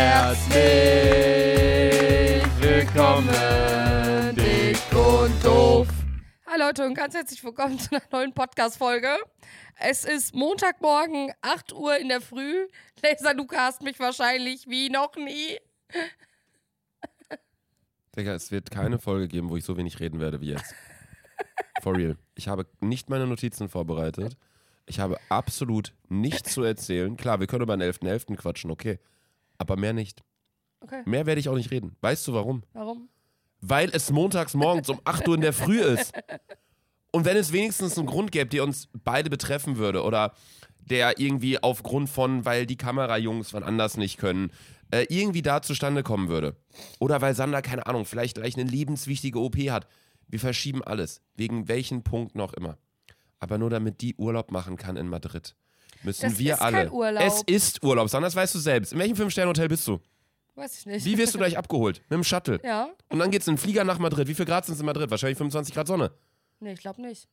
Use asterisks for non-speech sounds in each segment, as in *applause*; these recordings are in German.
Herzlich willkommen, dick und doof. Hi Leute und ganz herzlich willkommen zu einer neuen Podcast-Folge. Es ist Montagmorgen, 8 Uhr in der Früh. Laser, du hast mich wahrscheinlich wie noch nie. Digga, es wird keine Folge geben, wo ich so wenig reden werde wie jetzt. For real. Ich habe nicht meine Notizen vorbereitet. Ich habe absolut nichts zu erzählen. Klar, wir können über den 11.11. .11. quatschen, okay. Aber mehr nicht. Okay, Mehr werde ich auch nicht reden. Weißt du warum? warum? Weil es montags morgens um 8 Uhr in der Früh ist. Und wenn es wenigstens einen Grund gäbe, der uns beide betreffen würde oder der irgendwie aufgrund von, weil die Kamerajungs wann anders nicht können, äh, irgendwie da zustande kommen würde. Oder weil Sander, keine Ahnung, vielleicht gleich eine lebenswichtige OP hat. Wir verschieben alles. Wegen welchen Punkt noch immer. Aber nur damit die Urlaub machen kann in Madrid. Müssen Das wir ist alle. kein Urlaub. Es ist Urlaub. Sander, das weißt du selbst. In welchem Fünf-Sterne-Hotel bist du? Weiß ich nicht. Wie wirst du gleich *laughs* abgeholt? Mit dem Shuttle. Ja? Und dann geht's in den Flieger nach Madrid. Wie viel Grad sind es in Madrid? Wahrscheinlich 25 Grad Sonne. Nee, ich glaube nicht.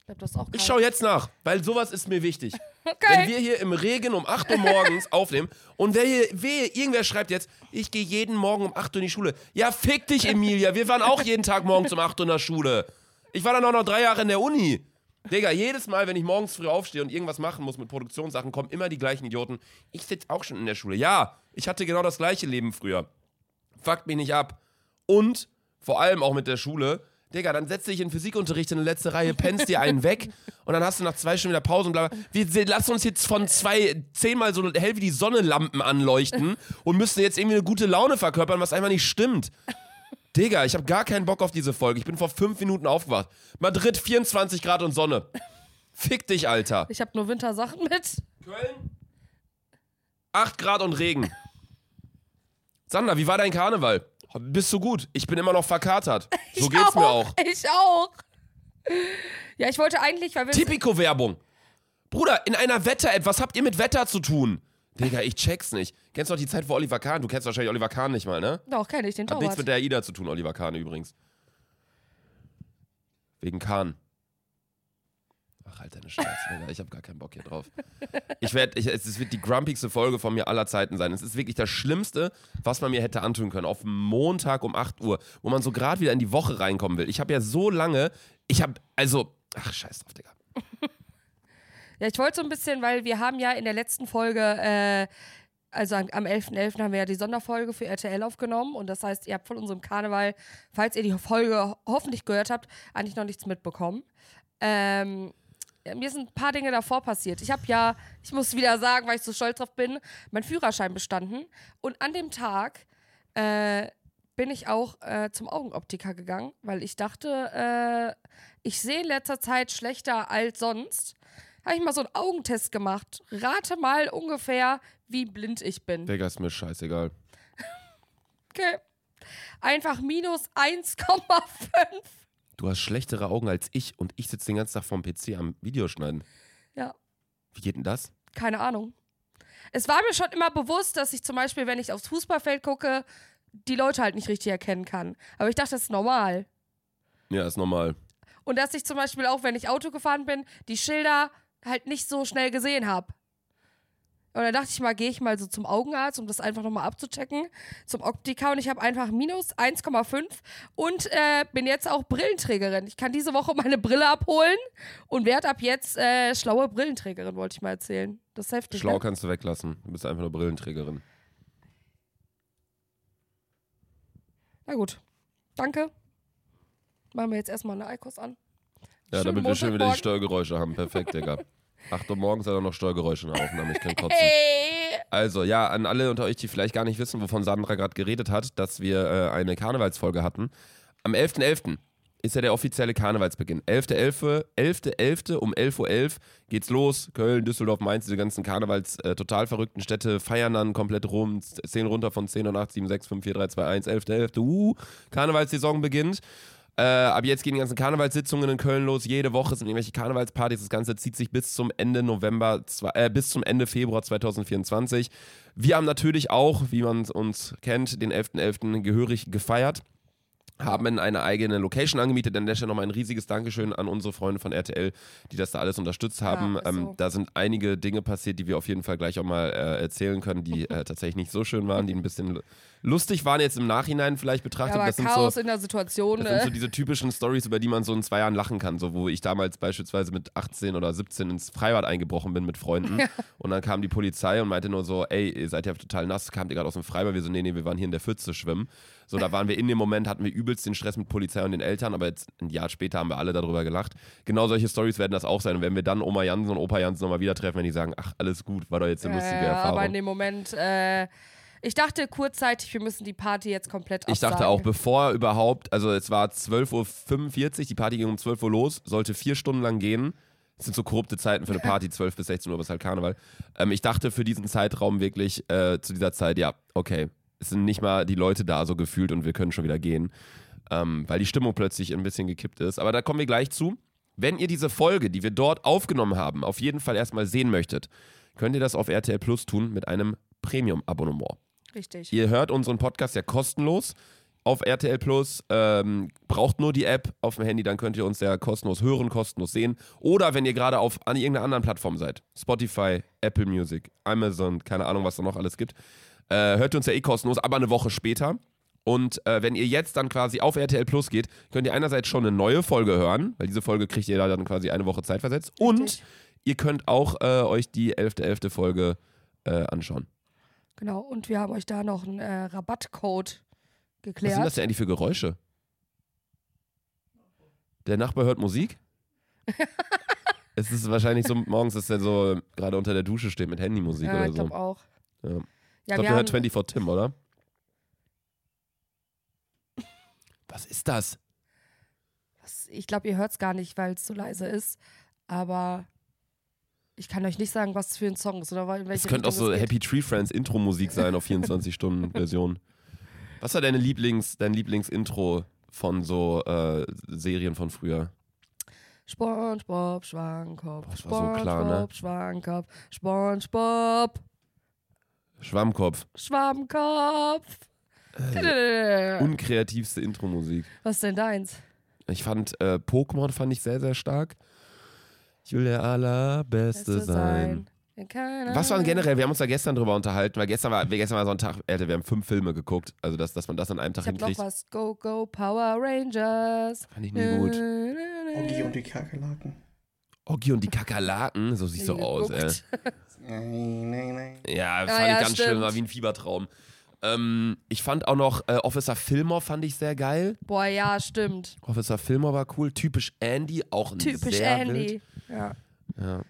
Ich glaube, das ist auch Ich kalt. schaue jetzt nach, weil sowas ist mir wichtig. *laughs* Wenn Okay. wir hier im Regen um 8 Uhr morgens *laughs* aufnehmen und wer hier, wehe, irgendwer schreibt jetzt, ich gehe jeden Morgen um 8 Uhr in die Schule. Ja, fick dich, Emilia. Wir waren auch jeden Tag morgens um 8 Uhr in der Schule. Ich war dann auch noch drei Jahre in der Uni. Digga, jedes Mal, wenn ich morgens früh aufstehe und irgendwas machen muss mit Produktionssachen, kommen immer die gleichen Idioten. Ich sitze auch schon in der Schule. Ja, ich hatte genau das gleiche Leben früher. Fuckt mich nicht ab. Und vor allem auch mit der Schule. Digga, dann setz dich in Physikunterricht in die letzte Reihe, pennst dir einen weg *laughs* und dann hast du nach zwei Stunden wieder Pause und bla. bla. Wir, wir lassen uns jetzt von zwei, zehnmal so hell wie die Sonne Lampen anleuchten und müssen jetzt irgendwie eine gute Laune verkörpern, was einfach nicht stimmt. Digga, ich habe gar keinen Bock auf diese Folge. Ich bin vor fünf Minuten aufgewacht. Madrid 24 Grad und Sonne. Fick dich, Alter. Ich habe nur Wintersachen mit. Köln 8 Grad und Regen. Sander, wie war dein Karneval? Bist du gut? Ich bin immer noch verkatert. *laughs* So ich geht's mir auch. Ich auch. Ja, ich wollte eigentlich, weil wir. Tipico-Werbung. Bruder, in einer Wetter-App, was habt ihr mit Wetter zu tun? Digga, ich check's nicht. Kennst du noch die Zeit vor Oliver Kahn? Du kennst wahrscheinlich Oliver Kahn nicht mal, ne? Doch, kenne ich den Hat nichts mit der AIDA zu tun, Oliver Kahn übrigens. Wegen Kahn. Ach, halt deine Scheiße, Digga. Ich hab gar keinen Bock hier drauf. Ich werd, ich, es wird die grumpigste Folge von mir aller Zeiten sein. Es ist wirklich das Schlimmste, was man mir hätte antun können. Auf Montag um 8 Uhr, wo man so gerade wieder in die Woche reinkommen will. Ich habe ja so lange, ich habe, also, ach, scheiß drauf, Digga. Ja, ich wollte so ein bisschen, weil wir haben ja in der letzten Folge, äh, also am am 11.11. haben wir ja die Sonderfolge für RTL aufgenommen und das heißt, ihr habt von unserem Karneval, falls ihr die Folge ho- hoffentlich gehört habt, eigentlich noch nichts mitbekommen. Ähm, mir sind ein paar Dinge davor passiert. Ich habe ja, ich muss wieder sagen, weil ich so stolz drauf bin, meinen Führerschein bestanden und an dem Tag äh, bin ich auch äh, zum Augenoptiker gegangen, weil ich dachte, äh, ich sehe in letzter Zeit schlechter als sonst. Habe ich mal so einen Augentest gemacht. Rate mal ungefähr, wie blind ich bin. Digga, ist mir scheißegal. Okay. Einfach minus 1,5. Du hast schlechtere Augen als ich und ich sitze den ganzen Tag vorm PC am Videoschneiden. Ja, Wie geht denn das? keine Ahnung. Es war mir schon immer bewusst, dass ich zum Beispiel, wenn ich aufs Fußballfeld gucke, die Leute halt nicht richtig erkennen kann. Aber ich dachte, das ist normal. Ja, ist normal. Und dass ich zum Beispiel auch, wenn ich Auto gefahren bin, die Schilder halt nicht so schnell gesehen habe. Und dann dachte ich mal, gehe ich mal so zum Augenarzt, um das einfach nochmal abzuchecken, zum Optiker. Und ich habe einfach minus 1,5 und äh, bin jetzt auch Brillenträgerin. Ich kann diese Woche meine Brille abholen und werde ab jetzt äh, schlaue Brillenträgerin, wollte ich mal erzählen. Das ist heftig. Schlau Ne? kannst du weglassen. Du bist einfach nur Brillenträgerin. Na gut. Danke. Machen wir jetzt erstmal eine Eikos an. Ja, damit wir schön wieder die. Steuergeräusche haben. Perfekt, Digga. 8 Uhr morgens hat er noch Steuergeräusche in der Aufnahme. Ich kann kotzen. Also, ja, an alle unter euch, die vielleicht gar nicht wissen, wovon Sandra gerade geredet hat, dass wir äh, eine Karnevalsfolge hatten. Am 11.11. ist ja der offizielle Karnevalsbeginn. 11.11. 11.11. um 11.11 Uhr geht's los. Köln, Düsseldorf, Mainz, diese ganzen Karnevals äh, total verrückten Städte feiern dann komplett rum. 10 runter von 10 und 8, 7, 6, 5, 4, 3, 2, 1, 11.11. Uh, Karnevalssaison beginnt. Äh, ab jetzt gehen die ganzen Karnevalssitzungen in Köln los. Jede Woche sind irgendwelche Karnevalspartys. Das Ganze zieht sich bis zum Ende November, äh, bis zum Ende Februar 2024. Wir haben natürlich auch, wie man uns kennt, den 11.11. gehörig gefeiert. haben eine eigene Location angemietet. An der Stelle nochmal ein riesiges Dankeschön an unsere Freunde von RTL, die das da alles unterstützt haben. Ja, ähm, so. da sind einige Dinge passiert, die wir auf jeden Fall gleich auch mal äh, erzählen können, die äh, tatsächlich nicht so schön waren, die ein bisschen lustig waren jetzt im Nachhinein vielleicht betrachtet. aber das sind Chaos so, in der Situation. das sind so Ne? diese typischen Stories, über die man so in zwei Jahren lachen kann. So, wo ich damals beispielsweise mit 18 oder 17 ins Freibad eingebrochen bin mit Freunden. *laughs* Und dann kam die Polizei und meinte nur so, ey, ihr seid ja total nass, kamt ihr gerade aus dem Freibad? Wir so, nee, nee, wir waren hier in der Pfütze schwimmen. So, da waren wir in dem Moment, hatten wir übelst den Stress mit Polizei und den Eltern, aber jetzt ein Jahr später haben wir alle darüber gelacht. Genau solche Stories werden das auch sein. Und wenn wir dann Oma Jansen und Opa Jansen nochmal wieder treffen, wenn die sagen, ach, alles gut, war doch jetzt eine lustige Ja, Erfahrung. aber in dem Moment, äh, ich dachte kurzzeitig, wir müssen die Party jetzt komplett Ich dachte absagen. auch, bevor überhaupt, also es war 12.45 Uhr, die Party ging um 12 Uhr los, sollte vier Stunden lang gehen. Das sind so korrupte Zeiten für eine Party, *laughs* 12 bis 16 Uhr, was halt Karneval. Ähm, ich dachte für diesen Zeitraum wirklich äh, zu dieser Zeit, ja, okay, es sind nicht mal die Leute da so gefühlt und wir können schon wieder gehen, ähm, weil die Stimmung plötzlich ein bisschen gekippt ist. Aber da kommen wir gleich zu. Wenn ihr diese Folge, die wir dort aufgenommen haben, auf jeden Fall erstmal sehen möchtet, könnt ihr das auf RTL Plus tun mit einem Premium-Abonnement. Richtig. Ihr hört unseren Podcast ja kostenlos auf RTL Plus. Ähm, braucht nur die App auf dem Handy, dann könnt ihr uns ja kostenlos hören, kostenlos sehen. Oder wenn ihr gerade auf an irgendeiner anderen Plattform seid, Spotify, Apple Music, Amazon, keine Ahnung, was da noch alles gibt, äh, hört ihr uns ja eh kostenlos, aber eine Woche später. Und äh, wenn ihr jetzt dann quasi auf RTL Plus geht, könnt ihr einerseits schon eine neue Folge hören, weil diese Folge kriegt ihr da dann quasi eine Woche Zeit versetzt. Und Richtig. ihr könnt auch äh, euch die 11.11. Folge äh, anschauen. Genau, und wir haben euch da noch einen äh, Rabattcode Was sind geklärt. das denn eigentlich für Geräusche? Der Nachbar hört Musik? *laughs* es ist wahrscheinlich so morgens, dass er so gerade unter der Dusche steht mit Handymusik ja, oder ich so. glaube auch. Ja. Ja, ich glaube, der hört 24 Tim, oder? Was ist das? ich glaube, ihr hört es gar nicht, weil es zu leise ist. Aber ich kann euch nicht sagen, was für ein Song ist oder in welche Es könnte auch so geht. Happy Tree Friends Intro-Musik sein auf 24-Stunden-Version. Was war deine Lieblings, dein Lieblingsintro von so äh, Serien von früher? SpongeBob, Schwankopf, Boah, das war so klar, ne? SpongeBob, SpongeBob, Schwammkopf. Schwammkopf. Äh, unkreativste Intro-Musik. Was ist denn deins? Ich fand äh, Pokémon fand ich sehr, sehr stark. Ich will der allerbeste Beste sein. Keine Was war denn Ahnung. generell? Wir haben uns da gestern drüber unterhalten, weil gestern war, gestern war so ein Tag, Alter, wir haben fünf Filme geguckt. Also, dass, dass man das an einem Tag Ich hab noch hinkriegt, was. Go, go, Power Rangers. fand ich nie gut. Oggi und die Kakerlaken. Oggi und die Kakerlaken, so sieht's so aus, ey. Geguckt. *laughs* Nein, nein, nein. Ja, Ah, fand ja, ich ganz schlimm, stimmt. war wie ein Fiebertraum. Ähm, ich fand auch noch äh, Officer Fillmore fand ich sehr geil. Boah, ja, stimmt. Officer Fillmore war cool. Typisch Andy, auch ein Typisch sehr Andy. Wild. Ja. Ja.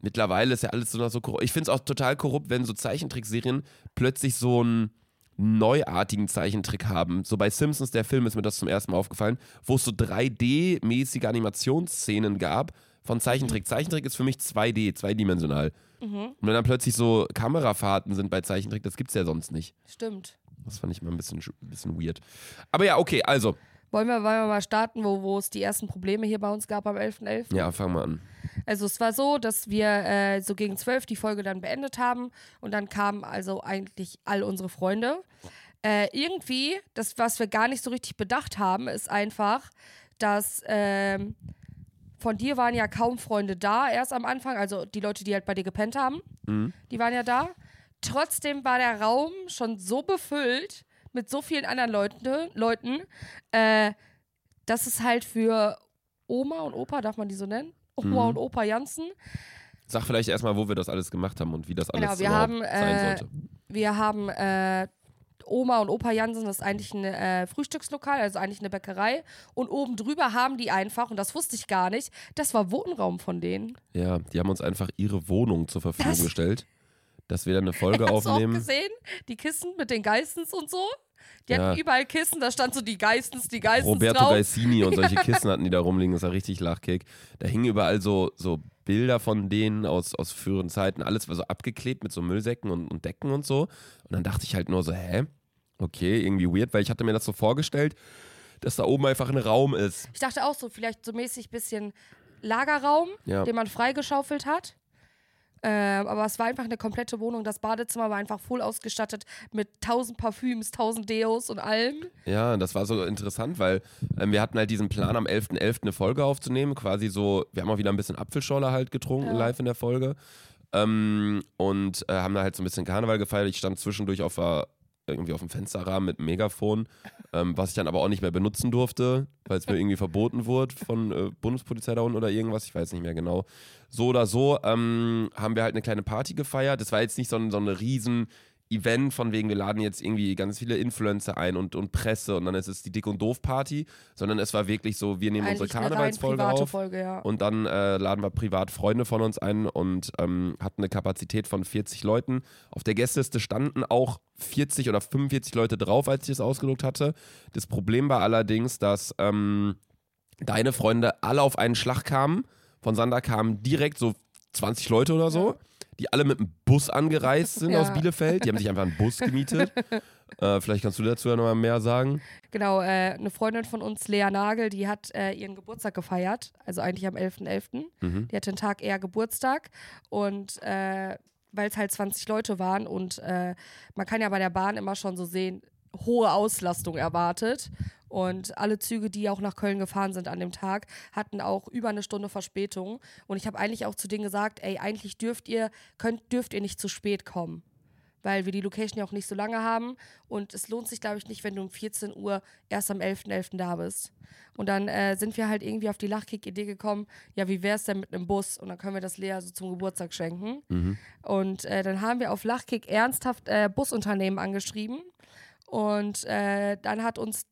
Mittlerweile ist ja alles so noch so korrupt. Ich finde es auch total korrupt, wenn so Zeichentrickserien plötzlich so einen neuartigen Zeichentrick haben. So bei Simpsons, der Film, ist mir das zum ersten Mal aufgefallen, wo es so 3D-mäßige Animationsszenen gab von Zeichentrick. Zeichentrick ist für mich 2D, zweidimensional. Und wenn dann plötzlich so Kamerafahrten sind bei Zeichentrick, das gibt's ja sonst nicht. Stimmt. Das fand ich mal ein bisschen, sch- ein bisschen weird. Aber ja, okay, also. Wollen wir, wollen wir mal starten, wo, wo es die ersten Probleme hier bei uns gab am 11.11.? Ja, fangen wir an. Also es war so, dass wir äh, so gegen 12 die Folge dann beendet haben und dann kamen also eigentlich all unsere Freunde. Äh, irgendwie, das, was wir gar nicht so richtig bedacht haben, ist einfach, dass ähm, von dir waren ja kaum Freunde da erst am Anfang, also die Leute, die halt bei dir gepennt haben, Mhm. die waren ja da. Trotzdem war der Raum schon so befüllt mit so vielen anderen Leute, Leuten, äh, dass es halt für Oma und Opa, darf man die so nennen? Oma Mhm. und Opa Jansen. Sag vielleicht erstmal, wo wir das alles gemacht haben und wie das alles Genau, wir haben, sein äh, sollte. Wir haben äh, Oma und Opa Jansen, das ist eigentlich ein äh, Frühstückslokal, also eigentlich eine Bäckerei. Und oben drüber haben die einfach, und das wusste ich gar nicht, das war Wohnraum von denen. Ja, die haben uns einfach ihre Wohnung zur Verfügung Das- gestellt, dass wir dann eine *laughs* Folge Hast du auch aufnehmen. gesehen? Die Kissen mit den Geistens und so? Die Ja. hatten überall Kissen, da stand so die Geistens, die Geistens Roberto drauf. Gaisini und solche *laughs* Kissen hatten die da rumliegen, das war richtig Lachkick. Da hingen überall so, so Bilder von denen aus, aus früheren Zeiten, alles war so abgeklebt mit so Müllsäcken und, und Decken und so. Und dann dachte ich halt nur so, hä? Okay, irgendwie weird, weil ich hatte mir das so vorgestellt, dass da oben einfach ein Raum ist. Ich dachte auch so, vielleicht so mäßig bisschen Lagerraum, Ja. den man freigeschaufelt hat. Ähm, aber es war einfach eine komplette Wohnung. Das Badezimmer war einfach voll ausgestattet mit tausend Parfüms, tausend Deos und allem. Ja, das war so interessant, weil ähm, wir hatten halt diesen Plan, am 11.11. eine Folge aufzunehmen. Quasi so, wir haben auch wieder ein bisschen Apfelschorle halt getrunken Ja. live in der Folge. Ähm, und äh, haben da halt so ein bisschen Karneval gefeiert. Ich stand zwischendurch auf der, irgendwie auf dem Fensterrahmen mit Megafon, ähm, was ich dann aber auch nicht mehr benutzen durfte, weil es mir irgendwie verboten wurde von äh, Bundespolizei da unten oder irgendwas. Ich weiß nicht mehr genau. So oder so ähm, haben wir halt eine kleine Party gefeiert. Das war jetzt nicht so so eine riesen Event von wegen, wir laden jetzt irgendwie ganz viele Influencer ein und, und Presse und dann ist es die Dick- und Doof-Party, sondern es war wirklich so, wir nehmen Eigentlich unsere Karnevalsfolge auf Folge, ja. und dann äh, laden wir privat Freunde von uns ein und ähm, hatten eine Kapazität von 40 Leuten. Auf der Gästeliste standen auch 40 oder 45 Leute drauf, als ich es ausgedruckt hatte. Das Problem war allerdings, dass ähm, deine Freunde alle auf einen Schlag kamen. Von Sander kamen direkt so 20 Leute oder so, die alle mit einem Bus angereist sind Ja. aus Bielefeld. Die haben sich einfach einen Bus gemietet. *laughs* äh, vielleicht kannst du dazu ja nochmal mehr sagen. Genau, äh, eine Freundin von uns, Lea Nagel, die hat äh, ihren Geburtstag gefeiert, also eigentlich am 11.11. Mhm. Die hatte einen Tag eher Geburtstag und äh, weil es halt 20 Leute waren und äh, man kann ja bei der Bahn immer schon so sehen, hohe Auslastung erwartet. Und alle Züge, die auch nach Köln gefahren sind an dem Tag, hatten auch über eine Stunde Verspätung. Und ich habe eigentlich auch zu denen gesagt, ey, eigentlich dürft ihr, könnt, dürft ihr nicht zu spät kommen. Weil wir die Location ja auch nicht so lange haben. Und es lohnt sich, glaube ich, nicht, wenn du um 14 Uhr erst am 11.11. da bist. Und dann äh, sind wir halt irgendwie auf die Lachkick-Idee gekommen, ja, wie wäre es denn mit einem Bus? Und dann können wir das Lea so zum Geburtstag schenken. Und äh, dann haben wir auf Lachkick ernsthaft äh, Busunternehmen angeschrieben. Und äh, dann hat uns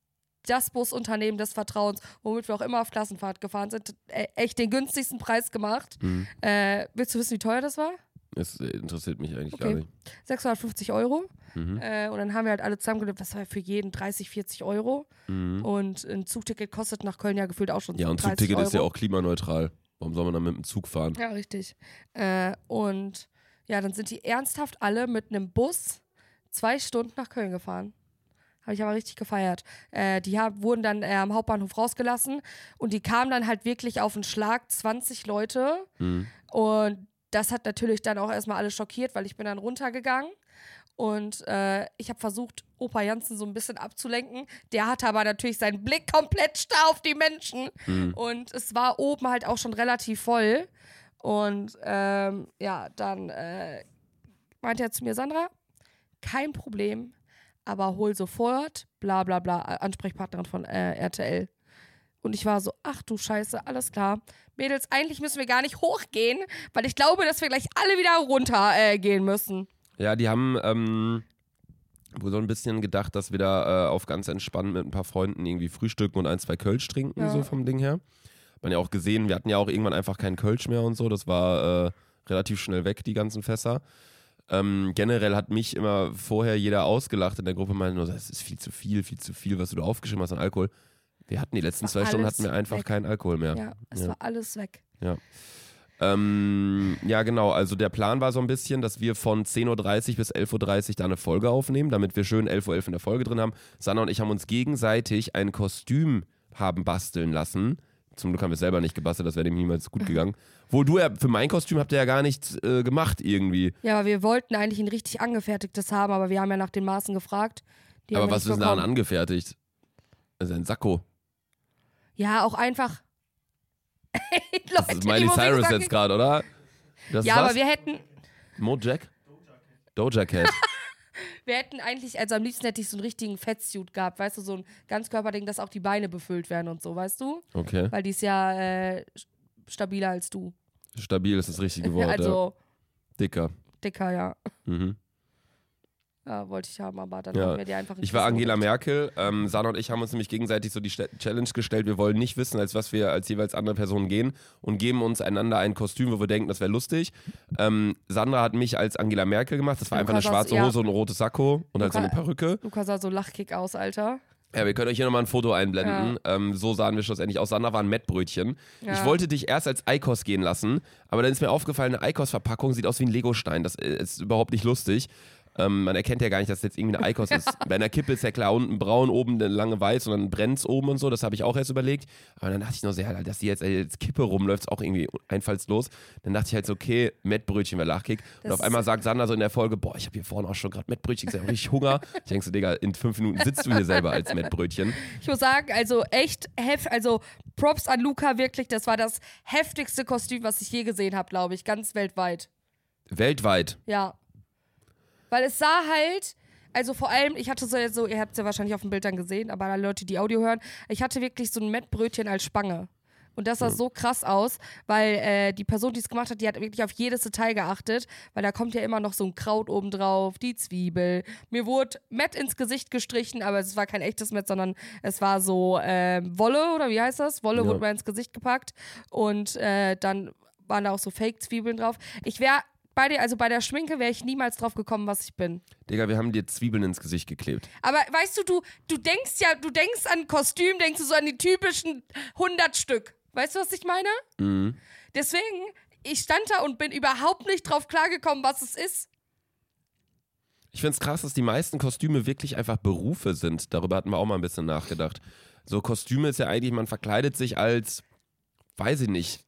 das Busunternehmen des Vertrauens, womit wir auch immer auf Klassenfahrt gefahren sind, äh, echt den günstigsten Preis gemacht. Mhm. Äh, willst du wissen, wie teuer das war? Das äh, interessiert mich eigentlich Okay. gar nicht. 650 Euro. Mhm. Äh, und dann haben wir halt alle zusammengelebt, das war für jeden 30, 40 Euro. Mhm. Und ein Zugticket kostet nach Köln ja gefühlt auch schon Ja, und 30 Zugticket Euro. ist ja auch klimaneutral. Warum soll man dann mit dem Zug fahren? Ja, richtig. Äh, und ja, dann sind die ernsthaft alle mit einem Bus zwei Stunden nach Köln gefahren. Habe ich aber richtig gefeiert. Äh, die hab, wurden dann äh, am Hauptbahnhof rausgelassen und die kamen dann halt wirklich auf den Schlag 20 Leute. Mhm. Und das hat natürlich dann auch erstmal alle schockiert, weil ich bin dann runtergegangen. Und äh, ich habe versucht, Opa Jansen so ein bisschen abzulenken. Der hatte aber natürlich seinen Blick komplett starr auf die Menschen. Mhm. Und es war oben halt auch schon relativ voll. Und ähm, ja, dann äh, meinte er zu mir, Sandra, kein Problem, aber hol sofort, bla bla bla, Ansprechpartnerin von äh, RTL. Und ich war so, ach du Scheiße, alles klar. Mädels, eigentlich müssen wir gar nicht hochgehen, weil ich glaube, dass wir gleich alle wieder runter äh, gehen müssen. Ja, die haben ähm, wohl so ein bisschen gedacht, dass wir da äh, auf ganz entspannt mit ein paar Freunden irgendwie frühstücken und ein, zwei Kölsch trinken, Ja. so vom Ding her. Hat man ja auch gesehen, wir hatten ja auch irgendwann einfach keinen Kölsch mehr und so. Das war äh, relativ schnell weg, die ganzen Fässer. Ähm, generell hat mich immer vorher jeder ausgelacht in der Gruppe, meinte nur, das ist viel zu viel, viel zu viel, was du da aufgeschrieben hast an Alkohol. Wir hatten die letzten zwei Stunden hatten wir einfach weg. keinen Alkohol mehr. Ja, es Ja. war alles weg. Ähm, ja, genau. Also der Plan war so ein bisschen, dass wir von 10.30 Uhr bis 11.30 Uhr da eine Folge aufnehmen, damit wir schön 11.11 Uhr in der Folge drin haben. Sanna und ich haben uns gegenseitig ein Kostüm haben basteln lassen. Zum Glück haben wir es selber nicht gebastelt, das wäre dem niemals gut gegangen. Wohl du ja, für mein Kostüm habt ihr ja gar nichts äh, gemacht irgendwie. Ja, aber wir wollten eigentlich ein richtig angefertigtes haben, aber wir haben ja nach den Maßen gefragt. Die haben Aber wir was nicht ist denn daran bekommen. angefertigt? Das ist ein Sakko. Ja, auch einfach. *laughs* Leute, Das ist Miley Musik Cyrus sagt- jetzt gerade, oder? Das Ja, ist aber was? wir hätten, Mojack? Doja Cat. Wir hätten eigentlich, also am liebsten hätte ich so einen richtigen Fettsuit gehabt, weißt du, so ein Ganzkörperding, dass auch die Beine befüllt werden und so, weißt du? Okay. Weil die ist ja äh, stabiler als du. Stabil ist das richtige *laughs* Wort. ja. also Dicker. dicker, ja. Mhm. Ja, wollte ich haben, aber dann Ja. haben wir die einfach Ich war Angela gedrückt. Merkel. Ähm, Sana und ich haben uns nämlich gegenseitig so die Challenge gestellt. Wir wollen nicht wissen, als was wir als jeweils andere Personen gehen und geben uns einander ein Kostüm, wo wir denken, das wäre lustig. Ähm, Sandra hat mich als Angela Merkel gemacht. Das war einfach eine schwarze ja. Hose und ein rotes Sakko und halt so eine Luca- Perücke. Luca sah so lachkick aus, Alter. Ja, wir können euch hier nochmal ein Foto einblenden. Ähm, so sahen wir schlussendlich aus. Sandra war ein Mettbrötchen. Ja. Ich wollte dich erst als Eikos gehen lassen, aber dann ist mir aufgefallen, eine Eikos-Verpackung sieht aus wie ein Legostein. Das äh, ist überhaupt nicht lustig. Ähm, man erkennt ja gar nicht, dass es jetzt irgendwie eine Eikos ist. *laughs* Bei einer Kippe ist ja klar, unten braun, oben eine lange weiß und dann brennt es oben und so. Das habe ich auch erst überlegt. Aber dann dachte ich nur so, ja, dass die jetzt als Kippe rumläuft, ist auch irgendwie einfallslos. Dann dachte ich halt so, okay, Mettbrötchen wäre Lachkick. Und Das auf einmal sagt Sandra so in der Folge, boah, ich habe hier vorne auch schon gerade Mettbrötchen, ich habe richtig Hunger. Ich denke so, Digga, in fünf Minuten sitzt du hier selber als Mettbrötchen. Ich muss sagen, also echt heft, also Props an Luca, wirklich, das war das heftigste Kostüm, was ich je gesehen habe, glaube ich, ganz weltweit. Weltweit. Ja. Weil es sah halt, also vor allem, ich hatte so, so ihr habt es ja wahrscheinlich auf den Bildern gesehen, aber alle Leute, die Audio hören, ich hatte wirklich so ein Mettbrötchen als Spange. Und das sah so krass aus, weil äh, die Person, die es gemacht hat, die hat wirklich auf jedes Detail geachtet, weil da kommt ja immer noch so ein Kraut oben drauf, die Zwiebel. Mir wurde Mett ins Gesicht gestrichen, aber es war kein echtes Mett, sondern es war so äh, Wolle oder wie heißt das? Wolle Ja. wurde mir ins Gesicht gepackt und äh, dann waren da auch so Fake-Zwiebeln drauf. Ich wäre bei dir, also bei der Schminke wäre ich niemals drauf gekommen, was ich bin. Digga, wir haben dir Zwiebeln ins Gesicht geklebt. Aber weißt du, du, du denkst ja, du denkst an Kostüm, denkst du so an die typischen 100 Stück. Weißt du, was ich meine? Mhm. Deswegen, ich stand da und bin überhaupt nicht drauf klargekommen, was es ist. Ich finde es krass, dass die meisten Kostüme wirklich einfach Berufe sind. Darüber hatten wir auch mal ein bisschen nachgedacht. So Kostüme ist ja eigentlich, man verkleidet sich als, weiß ich nicht,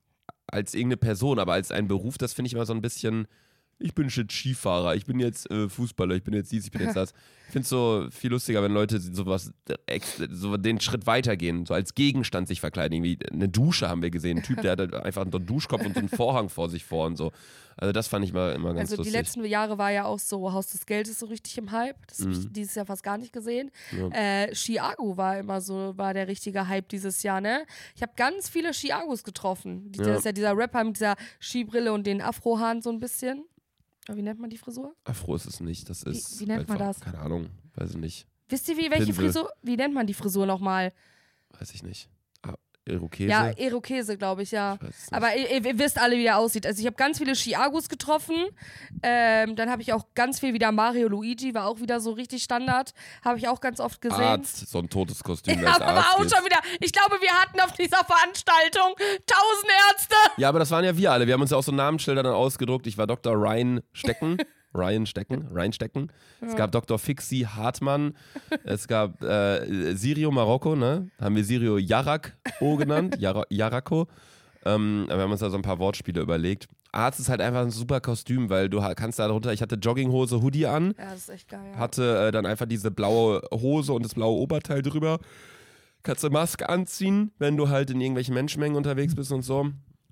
als irgendeine Person, aber als ein Beruf, das finde ich immer so ein bisschen, ich bin jetzt Skifahrer, ich bin jetzt äh, Fußballer, ich bin jetzt dies, ich bin jetzt *laughs* das. Ich finde es so viel lustiger, wenn Leute sowas, ex- so den Schritt weitergehen, so als Gegenstand sich verkleiden. Irgendwie eine Dusche haben wir gesehen, ein Typ, der hat einfach einen Duschkopf und so einen Vorhang vor sich vor und so. Also das fand ich mal immer ganz Also die lustig. letzten Jahre war ja auch so Haus des Geldes so richtig im Hype. Das habe ich dieses Jahr fast gar nicht gesehen. Äh, Chiago war immer so, war der richtige Hype dieses Jahr, ne? Ich habe ganz viele Chiagos getroffen. Die, Ja. Das ist ja dieser Rapper mit dieser Skibrille und den Afrohaaren so ein bisschen. Aber Wie nennt man die Frisur? Afro ist es nicht, das ist wie nennt man einfach, das? Keine Ahnung, weiß ich nicht. Wisst ihr, wie, welche Pinsel. Frisur? Wie nennt man die Frisur nochmal? Weiß ich nicht. Irokese? Ja, Irokese, glaube ich, ja. Ich. Aber ihr, ihr wisst alle, wie der aussieht. Also ich habe ganz viele Chiagos getroffen. Ähm, dann habe ich auch ganz viel wieder Mario Luigi, war auch wieder so richtig Standard. Habe ich auch ganz oft gesehen. Arzt, so ein totes Kostüm Ja, aber Arzt auch ist. schon wieder. Ich glaube, wir hatten auf dieser Veranstaltung tausend Ärzte. Ja, aber das waren ja wir alle. Wir haben uns ja auch so Namensschilder dann ausgedruckt. Ich war Dr. Ryan Stecken. *laughs* Ryan Stecken, Ryan Stecken. Es gab Dr. Fixi Hartmann. *laughs* Es gab äh, Sirio Marokko, ne? Haben wir Sirio Yarako genannt. *laughs* Yara Yarako. Ähm, wir haben uns da so ein paar Wortspiele überlegt. Arzt ist halt einfach ein super Kostüm, weil du kannst da drunter, ich hatte Jogginghose, Hoodie an. Ja, das ist echt geil. Ja. hatte äh, dann einfach diese blaue Hose und das blaue Oberteil drüber. Kannst du Maske anziehen, wenn du halt in irgendwelchen Menschenmengen unterwegs bist und so.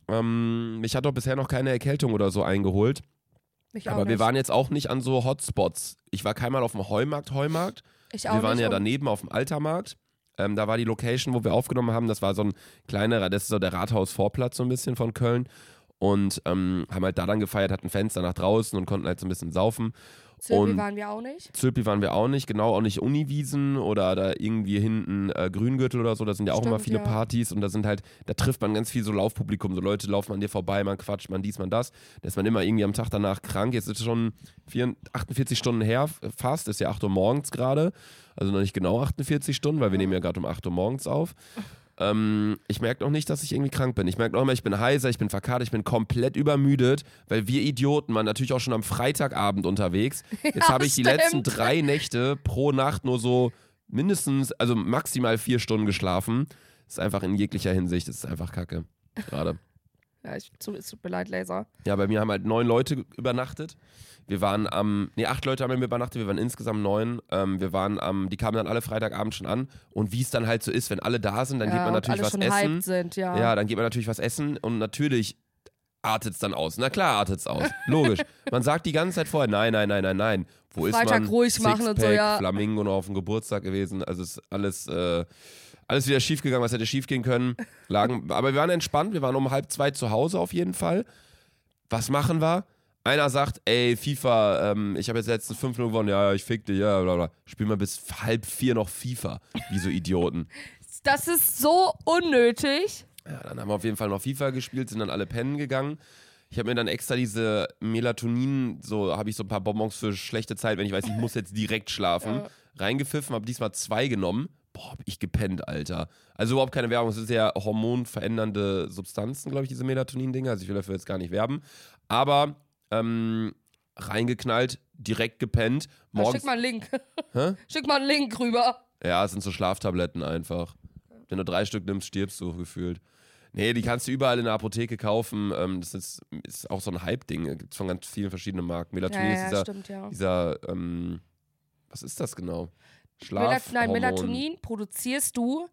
Ähm, mich hat doch bisher noch keine Erkältung oder so eingeholt. Ich auch Aber wir nicht. waren jetzt auch nicht an so Hotspots. Ich war keinmal auf dem Heumarkt, Heumarkt. ich auch Wir waren nicht. ja daneben auf dem Altermarkt. Ähm, da war die Location, wo wir aufgenommen haben. Das war so ein kleinerer, das ist so der Rathausvorplatz so ein bisschen von Köln. Und ähm, haben halt da dann gefeiert, hatten Fenster nach draußen und konnten halt so ein bisschen saufen. Und- waren wir auch nicht. Zülpi waren wir auch nicht, genau, auch nicht Uniwiesen oder da irgendwie hinten äh, Grüngürtel oder so, da sind ja auch immer Stimmt, viele ja. Partys und da sind halt, da trifft man ganz viel so Laufpublikum, so Leute laufen an dir vorbei, man quatscht, man dies, man das, da ist man immer irgendwie am Tag danach krank, jetzt ist es schon 44, 48 Stunden her, fast, ist ja 8 Uhr morgens gerade, also noch nicht genau 48 Stunden, weil wir nehmen ja gerade um 8 Uhr morgens auf. Ähm, ich merke noch nicht, dass ich irgendwie krank bin. Ich merke noch immer, ich bin heiser, ich bin verkatert, ich bin komplett übermüdet, weil wir Idioten waren natürlich auch schon am Freitagabend unterwegs. *laughs* Jetzt habe ich die stimmt. letzten drei Nächte pro Nacht nur so mindestens, also maximal vier Stunden geschlafen. ist einfach in jeglicher Hinsicht, das ist einfach kacke. Gerade. Ja, ich, es tut mir leid, Laser. Ja, bei mir haben halt neun Leute übernachtet. Wir waren am, nee, acht Leute haben mir übernachtet, wir waren insgesamt neun. Ähm, wir waren am, die kamen dann alle Freitagabend schon an. Und wie es dann halt so ist, wenn alle da sind, dann ja, geht man natürlich was essen. sind, ja. Ja, dann geht man natürlich was essen und natürlich artet es dann aus. Na klar artet es aus. *laughs* Logisch. Man sagt die ganze Zeit vorher, nein, nein, nein, nein, nein. Wo ist Freitag man? ruhig machen und so, Sixpack, ja. Flamingo noch auf dem Geburtstag gewesen. Also ist alles, äh, alles wieder schief gegangen, was hätte schief gehen können. Lagen, aber wir waren entspannt, wir waren um halb zwei zu Hause auf jeden Fall. Was machen wir? Einer sagt, ey, FIFA, ähm, ich habe jetzt letzten fünf Minuten gewonnen, ja, ja, ich fick dich, ja, bla bla. Spielen wir bis halb vier noch FIFA. Wie so Idioten. Das ist so unnötig. Ja, dann haben wir auf jeden Fall noch FIFA gespielt, sind dann alle pennen gegangen. Ich habe mir dann extra diese Melatonin, so habe ich so ein paar Bonbons für schlechte Zeit, wenn ich weiß, ich muss jetzt direkt schlafen, reingepfiffen, habe diesmal zwei genommen. Boah, hab ich gepennt, Alter. Also überhaupt keine Werbung, es ist ja hormonverändernde Substanzen, glaube ich, diese Melatonin-Dinger. Also ich will dafür jetzt gar nicht werben. Aber ähm, reingeknallt, direkt gepennt. Ja, Morgens, schick mal einen Link. Hä? *laughs* Schick mal einen Link rüber. Ja, es sind so Schlaftabletten einfach. Wenn du drei Stück nimmst, stirbst du gefühlt. Nee, die kannst du überall in der Apotheke kaufen. Ähm, das ist, ist auch so ein Hype-Ding. Gibt es von ganz vielen verschiedenen Marken. Ja, Melatonin ist ja, dieser, stimmt, ja. dieser ähm, was ist das genau? Schlaf. Nein, Melatonin produzierst du,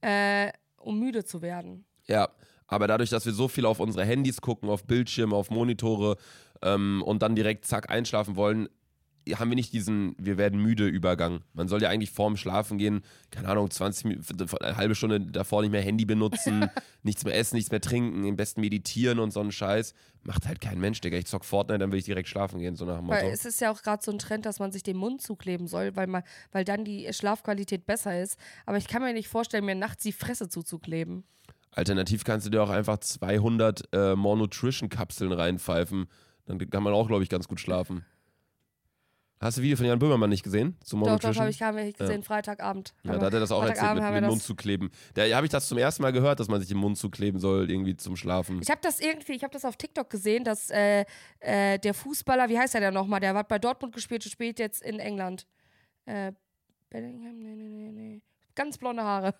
äh, um müde zu werden. Ja, aber dadurch, dass wir so viel auf unsere Handys gucken, auf Bildschirme, auf Monitore ähm, und dann direkt zack einschlafen wollen, haben wir nicht diesen wir werden müde Übergang. Man soll ja eigentlich vorm Schlafen gehen, keine Ahnung, 20 Minuten, eine halbe Stunde davor nicht mehr Handy benutzen, *laughs* nichts mehr essen, nichts mehr trinken, am besten meditieren und so einen Scheiß. Macht halt kein Mensch, Digga. Ich zock Fortnite, dann will ich direkt schlafen gehen, so nach dem Motto. Weil es ist ja auch gerade so ein Trend, dass man sich den Mund zukleben soll, weil, man, weil dann die Schlafqualität besser ist. Aber ich kann mir nicht vorstellen, mir nachts die Fresse zuzukleben. Alternativ kannst du dir auch einfach 200 äh, More Nutrition Kapseln reinpfeifen. Dann kann man auch, glaube ich, ganz gut schlafen. Hast du Video von Jan Böhmermann nicht gesehen? Zu More Doch, doch, habe ich, hab ich gesehen, Freitagabend. Ja, da hat er das auch erzählt, mit, mit Mund zu kleben. Da habe ich das zum ersten Mal gehört, dass man sich den Mund zukleben soll, irgendwie zum Schlafen. Ich habe das irgendwie, ich habe das auf TikTok gesehen, dass äh, äh, der Fußballer, wie heißt er denn nochmal? Der hat bei Dortmund gespielt und spielt jetzt in England. Äh, Bellingham? Nee, nee, nee, nee. Ganz blonde Haare.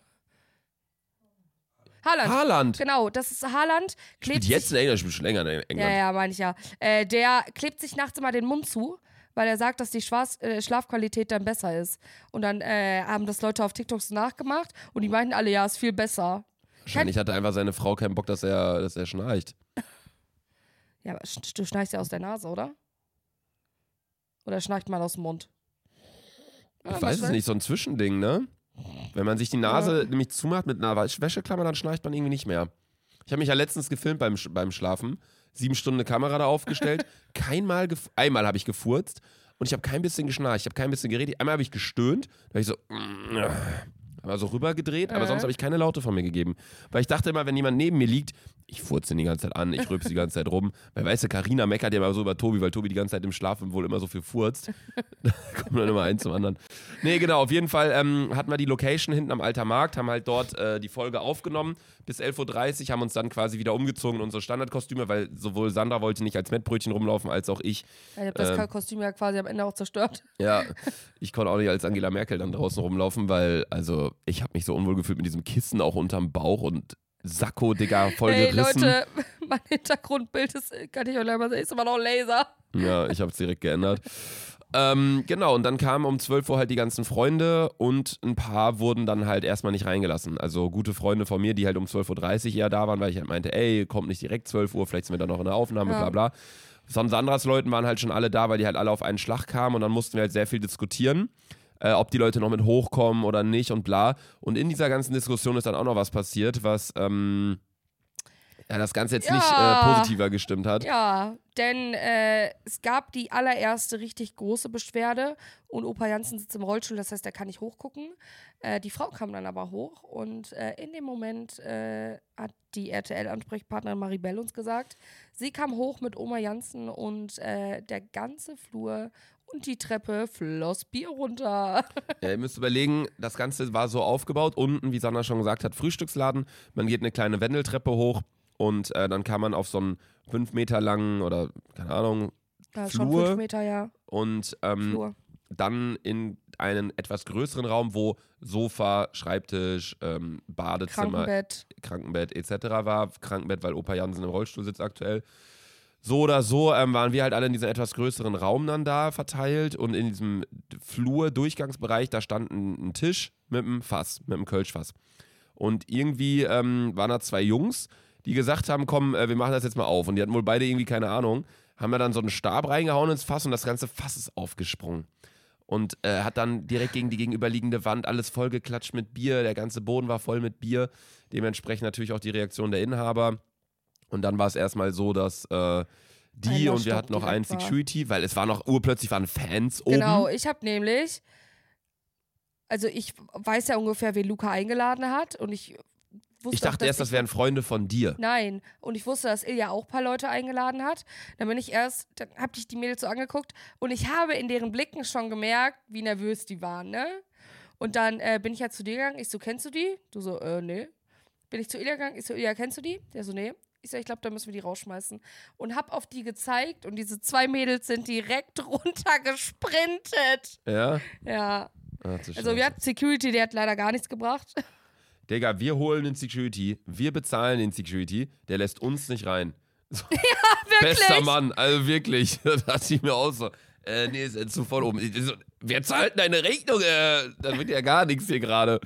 Haaland. Haaland! Genau, das ist Haaland. Klebt Spielt jetzt in England, spielt schon länger in England. Ja, ja, meine ich ja. Äh, der klebt sich nachts immer den Mund zu, weil er sagt, dass die Schwarz, äh, Schlafqualität dann besser ist. Und dann äh, haben das Leute auf TikTok so nachgemacht und die meinten alle, ja, ist viel besser. Wahrscheinlich hatte einfach seine Frau keinen Bock, dass er, dass er schnarcht. *laughs* Ja, aber sch- du schnarchst ja aus der Nase, oder? Oder schnarcht man aus dem Mund? Ich weiß es nicht, so ein Zwischending, ne? Wenn man sich die Nase nämlich zumacht mit einer Wäsch- Wäscheklammer, dann schnarcht man irgendwie nicht mehr. Ich habe mich ja letztens gefilmt beim, beim Schlafen. Sieben Stunden eine Kamera da aufgestellt. *laughs* kein Mal, gef- einmal habe ich gefurzt und ich habe kein bisschen geschnarcht. Ich habe kein bisschen geredet. Einmal habe ich gestöhnt. Da habe ich so, aber so rübergedreht, aber Äh. sonst habe ich keine Laute von mir gegeben. Weil ich dachte immer, wenn jemand neben mir liegt, ich furze ihn die ganze Zeit an, ich rülpse die ganze Zeit rum. Weil weißt du, Carina meckert ja immer so über Tobi, weil Tobi die ganze Zeit im Schlafen wohl immer so viel furzt. *laughs* da kommt dann immer eins zum anderen. Nee, genau, auf jeden Fall ähm, hatten wir die Location hinten am Alter Markt, haben halt dort äh, die Folge aufgenommen bis 11.30 Uhr, haben uns dann quasi wieder umgezogen in unsere Standardkostüme, weil sowohl Sandra wollte nicht als Mettbrötchen rumlaufen, als auch ich. Ich habe das Ähm. Kostüm ja quasi am Ende auch zerstört. Ja, *laughs* ich konnte auch nicht als Angela Merkel dann draußen rumlaufen, weil, also, ich habe mich so unwohl gefühlt mit diesem Kissen auch unterm Bauch und Sakko, Digga, voll Ey, gerissen. Leute, *laughs* mein Hintergrundbild ist, kann ich euch gleich mal sagen, ist immer noch Laser. Ja, ich habe es direkt geändert. Ähm, genau, und dann kamen um 12 Uhr halt die ganzen Freunde und ein paar wurden dann halt erstmal nicht reingelassen. Also gute Freunde von mir, die halt um 12.30 Uhr eher da waren, weil ich halt meinte, ey, kommt nicht direkt 12 Uhr, vielleicht sind wir dann noch in der Aufnahme, Ja. bla bla. Son Sandras Leuten waren halt schon alle da, weil die halt alle auf einen Schlag kamen und dann mussten wir halt sehr viel diskutieren, äh, ob die Leute noch mit hochkommen oder nicht und bla. Und in dieser ganzen Diskussion ist dann auch noch was passiert, was ähm, ja, das Ganze jetzt Ja. nicht äh, positiver gestimmt hat. Ja, denn äh, es gab die allererste richtig große Beschwerde und Opa Janssen sitzt im Rollstuhl, das heißt, er kann nicht hochgucken. Äh, die Frau kam dann aber hoch und äh, in dem Moment äh, hat die RTL-Ansprechpartnerin Maribel uns gesagt, sie kam hoch mit Oma Janssen und äh, der ganze Flur und die Treppe floss Bier runter. *laughs* Ja, ihr müsst überlegen, das Ganze war so aufgebaut. Unten, wie Sandra schon gesagt hat, Frühstücksladen. Man geht eine kleine Wendeltreppe hoch und äh, dann kann man auf so einen fünf Meter langen oder, keine Ahnung, Ja, schon Flur. fünf Meter, ja. und ähm, Flur. dann in einen etwas größeren Raum, wo Sofa, Schreibtisch, ähm, Badezimmer, Krankenbett. Krankenbett etc. war. Krankenbett, weil Opa Jansen im Rollstuhl sitzt aktuell. So oder so ähm, waren wir halt alle in diesem etwas größeren Raum dann da verteilt und in diesem Flur-Durchgangsbereich, da stand ein, ein Tisch mit einem Fass, mit einem Kölschfass. Und irgendwie ähm, waren da zwei Jungs, die gesagt haben, komm, äh, wir machen das jetzt mal auf. Und die hatten wohl beide irgendwie keine Ahnung, haben ja dann so einen Stab reingehauen ins Fass und das ganze Fass ist aufgesprungen. Und äh, hat dann direkt gegen die gegenüberliegende Wand alles vollgeklatscht mit Bier. Der ganze Boden war voll mit Bier. Dementsprechend natürlich auch die Reaktion der Inhaber. Und dann war es erstmal so, dass äh, die und wir hatten noch einen war. Security, weil es war noch urplötzlich waren Fans oben. Genau, ich habe nämlich, also ich weiß ja ungefähr, wen Luca eingeladen hat und ich wusste Ich dachte auch, erst, dass das wären Freunde von dir. Nein, und ich wusste, dass Ilja auch ein paar Leute eingeladen hat. Dann bin ich erst, dann hab ich die Mädels so angeguckt und ich habe in deren Blicken schon gemerkt, wie nervös die waren, ne? Und dann äh, bin ich ja zu dir gegangen. Ich so, kennst du die? Du so, äh, nee. Bin ich zu Ilja gegangen. Ich so, Ilja, kennst du die? Der so, nee. Ich so, ich glaube, da müssen wir die rausschmeißen. Und hab auf die gezeigt und diese zwei Mädels sind direkt *laughs* runtergesprintet. Ja? Ja. Du Also wir hatten Security, der hat leider gar nichts gebracht. Digga, wir holen den Security, wir bezahlen den Security, der lässt uns nicht rein. *laughs* So. Wirklich? Bester Mann, also wirklich. *laughs* Da dachte ich mir auch so, äh, nee, ist zu voll oben. Ich So, wer zahlt deine Rechnung? Äh, da wird ja gar nichts hier gerade.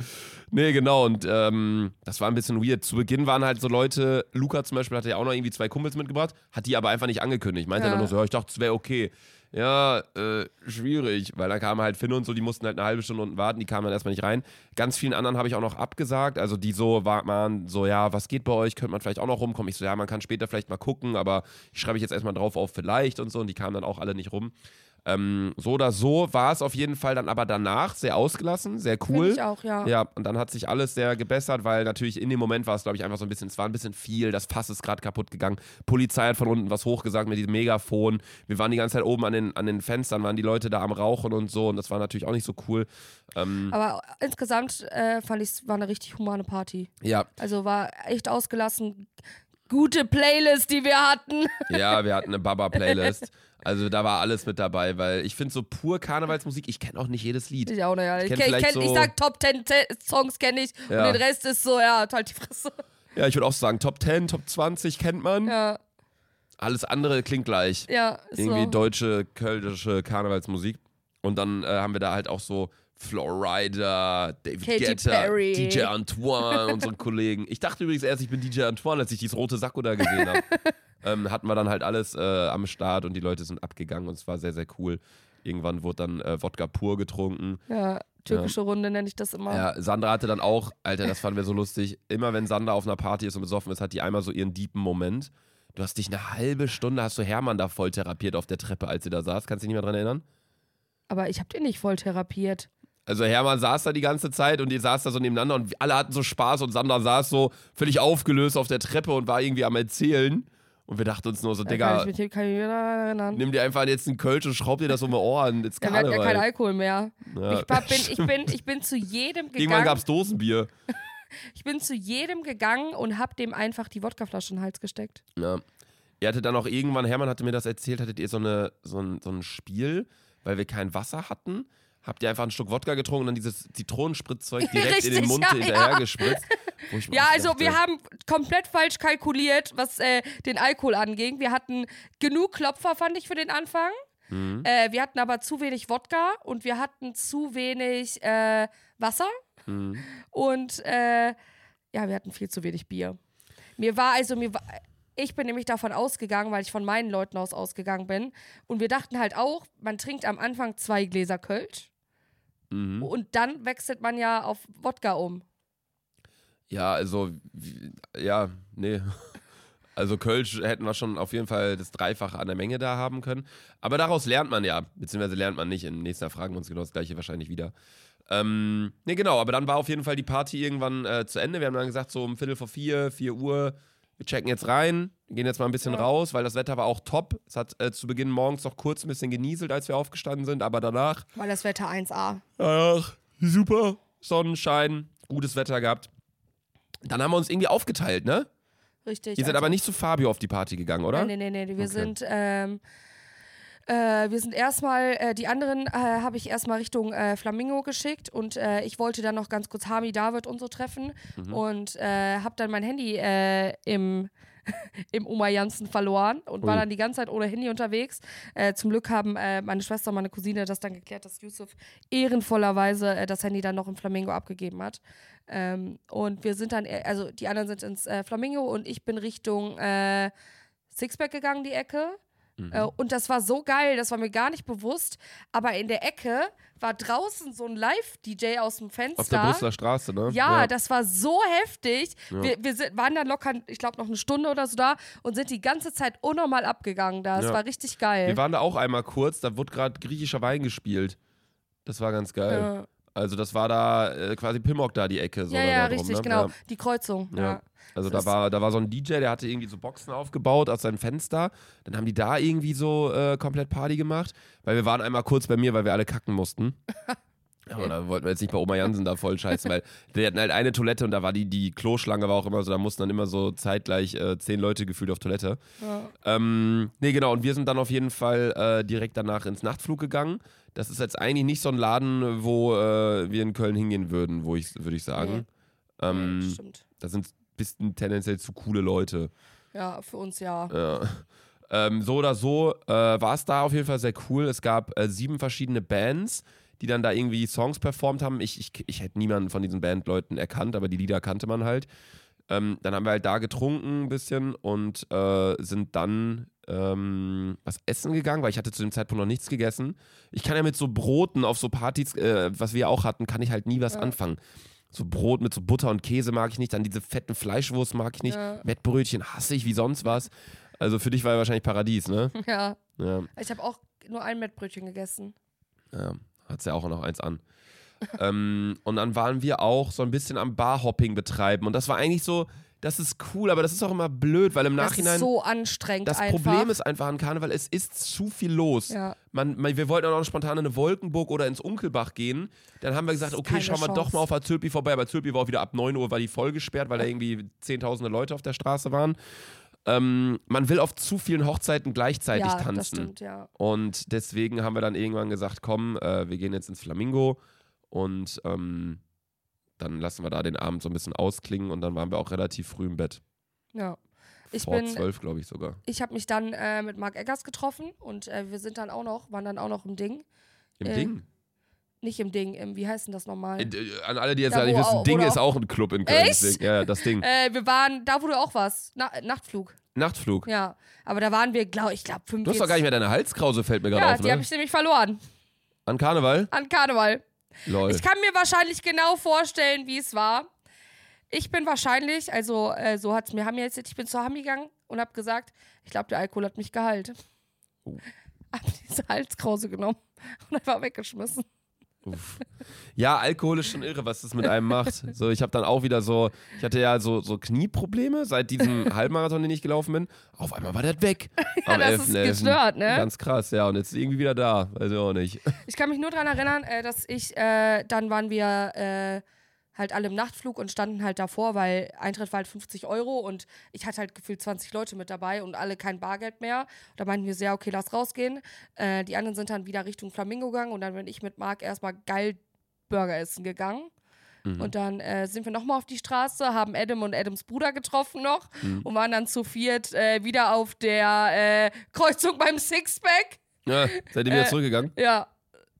Nee, genau. Und ähm, das war ein bisschen weird. Zu Beginn waren halt so Leute, Luca zum Beispiel hatte ja auch noch irgendwie zwei Kumpels mitgebracht, hat die aber einfach nicht angekündigt. Meinte Ja. dann nur so, ja, ich dachte, es wäre okay. Ja, äh, schwierig, weil dann kamen halt Finn und so, die mussten halt eine halbe Stunde unten warten, die kamen dann erstmal nicht rein. Ganz vielen anderen habe ich auch noch abgesagt, also die so war- waren so, ja, was geht bei euch, könnte man vielleicht auch noch rumkommen? Ich so, ja, man kann später vielleicht mal gucken, aber ich schreibe ich jetzt erstmal drauf auf vielleicht und so und die kamen dann auch alle nicht rum. Ähm, so oder so war es auf jeden Fall dann aber danach sehr ausgelassen, sehr cool. Find ich auch, ja. Ja, und dann hat sich alles sehr gebessert, weil natürlich in dem Moment war es, glaube ich, einfach so ein bisschen, es war ein bisschen viel, das Fass ist gerade kaputt gegangen. Polizei hat von unten was hochgesagt mit diesem Megafon. Wir waren die ganze Zeit oben an den, an den Fenstern, waren die Leute da am Rauchen und so und das war natürlich auch nicht so cool. Ähm, Aber insgesamt äh, fand ich es war eine richtig humane Party. ja, Also war echt ausgelassen. Gute Playlist, die wir hatten. *laughs* ja, wir hatten eine Baba-Playlist. Also da war alles mit dabei, weil ich finde so pur Karnevalsmusik, ich kenne auch nicht jedes Lied. Ich auch nicht. Ja. Ich, kenn kenn, ich, kenn, ich so- sag Top 10 Te- Songs kenne ich Ja. und den Rest ist so, ja, halt die Fresse. Ja, ich würde auch sagen, Top 10, Top 20 kennt man. Ja, Alles andere klingt gleich. ja, ist irgendwie so. deutsche, kölnische Karnevalsmusik. Und dann äh, haben wir da halt auch so Florida, David Katy Guetta, Perry. DJ Antoine, unsere Kollegen. Ich dachte übrigens erst, ich bin DJ Antoine, als ich dieses rote Sakko da gesehen habe. *laughs* ähm, hatten wir dann halt alles äh, am Start und die Leute sind abgegangen und es war sehr, sehr cool. Irgendwann wurde dann äh, Wodka pur getrunken. Ja, türkische Runde nenne ich das immer. Ja, Sandra hatte dann auch, Alter, das fanden wir so lustig. Immer wenn Sandra auf einer Party ist und besoffen ist, hat die einmal so ihren deepen Moment. Du hast dich eine halbe Stunde, hast du Hermann da voll therapiert auf der Treppe, als sie da saß. Kannst du dich nicht mehr dran erinnern? Aber ich hab den nicht voll therapiert. Also Hermann saß da die ganze Zeit und ihr saß da so nebeneinander und alle hatten so Spaß und Sandra saß so völlig aufgelöst auf der Treppe und war irgendwie am Erzählen. Und wir dachten uns nur so, Digga, kann ich mich kann ich mich erinnern. nimm dir einfach jetzt einen Kölsch und schraub dir das um die Ohren. Jetzt Ja, hatten ja keinen. Alkohol mehr. Ja. Ich, bin, ich, bin, *laughs* ich bin zu jedem Irgendwann gegangen. gab's Dosenbier. *laughs* Ich bin zu jedem gegangen und hab dem einfach die Wodkaflasche in den Hals gesteckt. Ja. Ihr hattet dann auch irgendwann, Hermann hatte mir das erzählt, hattet ihr so, eine, so, ein, so ein Spiel, weil wir kein Wasser hatten. Habt ihr einfach einen Schluck Wodka getrunken und dann dieses Zitronenspritzeug *laughs* direkt in den Richtig, Mund ja, hinterher ja. gespritzt? *laughs* Ja, also wir haben komplett falsch kalkuliert, was äh, den Alkohol anging. Wir hatten genug Klopfer, fand ich, für den Anfang. Mhm. Äh, wir hatten aber zu wenig Wodka und wir hatten zu wenig äh, Wasser. Mhm. Und äh, ja, wir hatten viel zu wenig Bier. Mir war also, mir war, ich bin nämlich davon ausgegangen, weil ich von meinen Leuten aus ausgegangen bin. Und wir dachten halt auch, man trinkt am Anfang zwei Gläser Kölsch Mhm. und dann wechselt man ja auf Wodka um. Ja, also, ja, nee. *laughs* Also Kölsch hätten wir schon auf jeden Fall das Dreifache an der Menge da haben können. Aber daraus lernt man ja, beziehungsweise lernt man nicht. Im nächsten Jahr fragen wir uns genau das gleiche wahrscheinlich wieder. Ähm, nee, genau, aber dann war auf jeden Fall die Party irgendwann äh, zu Ende. Wir haben dann gesagt, so um Viertel vor vier, vier Uhr, wir checken jetzt rein, gehen jetzt mal ein bisschen Ja. raus, weil das Wetter war auch top. Es hat äh, zu Beginn morgens noch kurz ein bisschen genieselt, als wir aufgestanden sind, aber danach Weil das Wetter 1A. Ach, super. Sonnenschein, gutes Wetter gehabt. Dann haben wir uns irgendwie aufgeteilt, ne? Richtig. Ihr seid also- aber nicht zu Fabio auf die Party gegangen, oder? Nee, nee, nee, nee. Wir Okay. sind, ähm, äh, wir sind erstmal, äh, die anderen äh, habe ich erstmal Richtung äh, Flamingo geschickt und äh, ich wollte dann noch ganz kurz Hami, David und so treffen Mhm. und äh, habe dann mein Handy im *laughs* im Oma Janssen verloren und war Ui. dann die ganze Zeit ohne Handy unterwegs. Äh, zum Glück haben äh, meine Schwester und meine Cousine das dann geklärt, dass Yusuf ehrenvollerweise äh, das Handy dann noch im Flamingo abgegeben hat. Ähm, und wir sind dann, also die anderen sind ins Flamingo und ich bin Richtung Sixpack gegangen, die Ecke. Mhm. Äh, und das war so geil, das war mir gar nicht bewusst. Aber in der Ecke war draußen so ein Live-DJ aus dem Fenster. Auf der Brüsseler Straße, ne? Ja, das war so heftig. Ja. Wir, wir sind, waren dann locker, ich glaube, noch eine Stunde oder so da und sind die ganze Zeit unnormal abgegangen da. Es Ja. war richtig geil. Wir waren da auch einmal kurz, da wurde gerade griechischer Wein gespielt. Das war ganz geil. Also das war da äh, quasi Pimmock da die Ecke. So ja, ja, drum, richtig, ne? genau. Ja. Die Kreuzung. Ja. Ja. Also Das da war, da war so ein DJ, der hatte irgendwie so Boxen aufgebaut aus seinem Fenster. Dann haben die da irgendwie so äh, komplett Party gemacht, weil wir waren einmal kurz bei mir, weil wir alle kacken mussten. *laughs* Aber da wollten wir jetzt nicht bei Oma Jansen da voll scheißen, weil *laughs* wir hatten halt eine Toilette und da war die, die Kloschlange war auch immer so, da mussten dann immer so zeitgleich äh, zehn Leute gefühlt auf Toilette. Ja. Ähm, nee, genau, und wir sind dann auf jeden Fall äh, direkt danach ins Nachtflug gegangen. Das ist jetzt eigentlich nicht so ein Laden, wo äh, wir in Köln hingehen würden, wo ich, würde ich sagen. Ähm, Ja, stimmt. da sind bisschen tendenziell zu coole Leute. Ja, für uns ja. Ja. Ähm, so oder so äh, war es da auf jeden Fall sehr cool. Es gab äh, sieben verschiedene Bands, die dann da irgendwie Songs performt haben. Ich, ich, ich hätte niemanden von diesen Bandleuten erkannt, aber die Lieder kannte man halt. Ähm, dann haben wir halt da getrunken ein bisschen und äh, sind dann ähm, was essen gegangen, weil ich hatte zu dem Zeitpunkt noch nichts gegessen. Ich kann ja mit so Broten auf so Partys, äh, was wir auch hatten, kann ich halt nie was Ja. anfangen. So Brot mit so Butter und Käse mag ich nicht, dann diese fetten Fleischwurst mag ich nicht, Ja. Mettbrötchen hasse ich wie sonst was. Also für dich war ja wahrscheinlich Paradies, ne? *laughs* Ja. Ja, Ich habe auch nur ein Mettbrötchen gegessen. ja hat's ja auch noch eins an. Ähm, und dann waren wir auch so ein bisschen am Barhopping betreiben und das war eigentlich so, das ist cool, aber das ist auch immer blöd, weil im Das Nachhinein ist so anstrengend das einfach. Problem ist einfach an Karneval, es ist zu viel los. Ja. Man, man, wir wollten auch noch spontan in eine Wolkenburg oder ins Unkelbach gehen. Dann haben wir gesagt, okay, schauen wir doch mal auf Azülpi vorbei. Aber Azülpi war auch wieder ab 9 Uhr war die voll gesperrt, weil da irgendwie zehntausende Leute auf der Straße waren. Ähm, man will auf zu vielen Hochzeiten gleichzeitig ja, das tanzen. stimmt, ja. Und deswegen haben wir dann irgendwann gesagt, komm, äh, wir gehen jetzt ins Flamingo und ähm, dann lassen wir da den Abend so ein bisschen ausklingen und dann waren wir auch relativ früh im Bett. ja. Ich Vor bin, zwölf, glaube ich sogar. ich habe mich dann äh, mit Marc Eggers getroffen und äh, wir sind dann auch noch, waren dann auch noch im Ding. Im Äh, Ding. Nicht im Ding, im, wie heißt denn das nochmal? Äh, äh, An alle, die jetzt Da, gar nicht wissen, auch- Ding ist auch- ein Club in Köln. Echt? Ja, ja, das Ding. *laughs* Äh, wir waren, da wo du auch warst, Na, Nachtflug. Nachtflug. Ja, aber da waren wir, glaube ich, glaube Du 45. hast doch gar nicht mehr deine Halskrause, fällt mir gerade Ja, auf, die ne? habe ich nämlich verloren An Karneval? an Karneval. Lol. Ich kann mir wahrscheinlich genau vorstellen, wie es war. Ich bin wahrscheinlich, also äh, so hat es mir Hami erzählt, ich bin zu Hami gegangen und habe gesagt, ich glaube, der Alkohol hat mich geheilt. Oh. Hab diese Halskrause genommen und einfach weggeschmissen. Uff. Ja, Alkohol ist schon irre, was das mit einem macht. So, ich habe dann auch wieder so, ich hatte ja so, so Knieprobleme seit diesem *laughs* Halbmarathon, den ich gelaufen bin. Auf einmal war das weg. *laughs* Am das ist 11.11.. gestört, ne? Ganz krass, ja. Und jetzt ist irgendwie wieder da. Weiß ich auch nicht. Ich kann mich nur daran erinnern, äh, dass ich, äh, dann waren wir äh, halt alle im Nachtflug und standen halt davor, weil Eintritt war halt 50 Euro und ich hatte halt gefühlt 20 Leute mit dabei und alle kein Bargeld mehr. Da meinten wir ja, okay, lass rausgehen. Äh, die anderen sind dann wieder Richtung Flamingo gegangen und dann bin ich mit Marc erstmal geil Burger essen gegangen. Mhm. Und dann äh, sind wir nochmal auf die Straße, haben Adam und Adams Bruder getroffen noch Mhm. und waren dann zu viert äh, wieder auf der äh, Kreuzung beim Sixpack. Ja, seid ihr wieder Äh, zurückgegangen? Ja.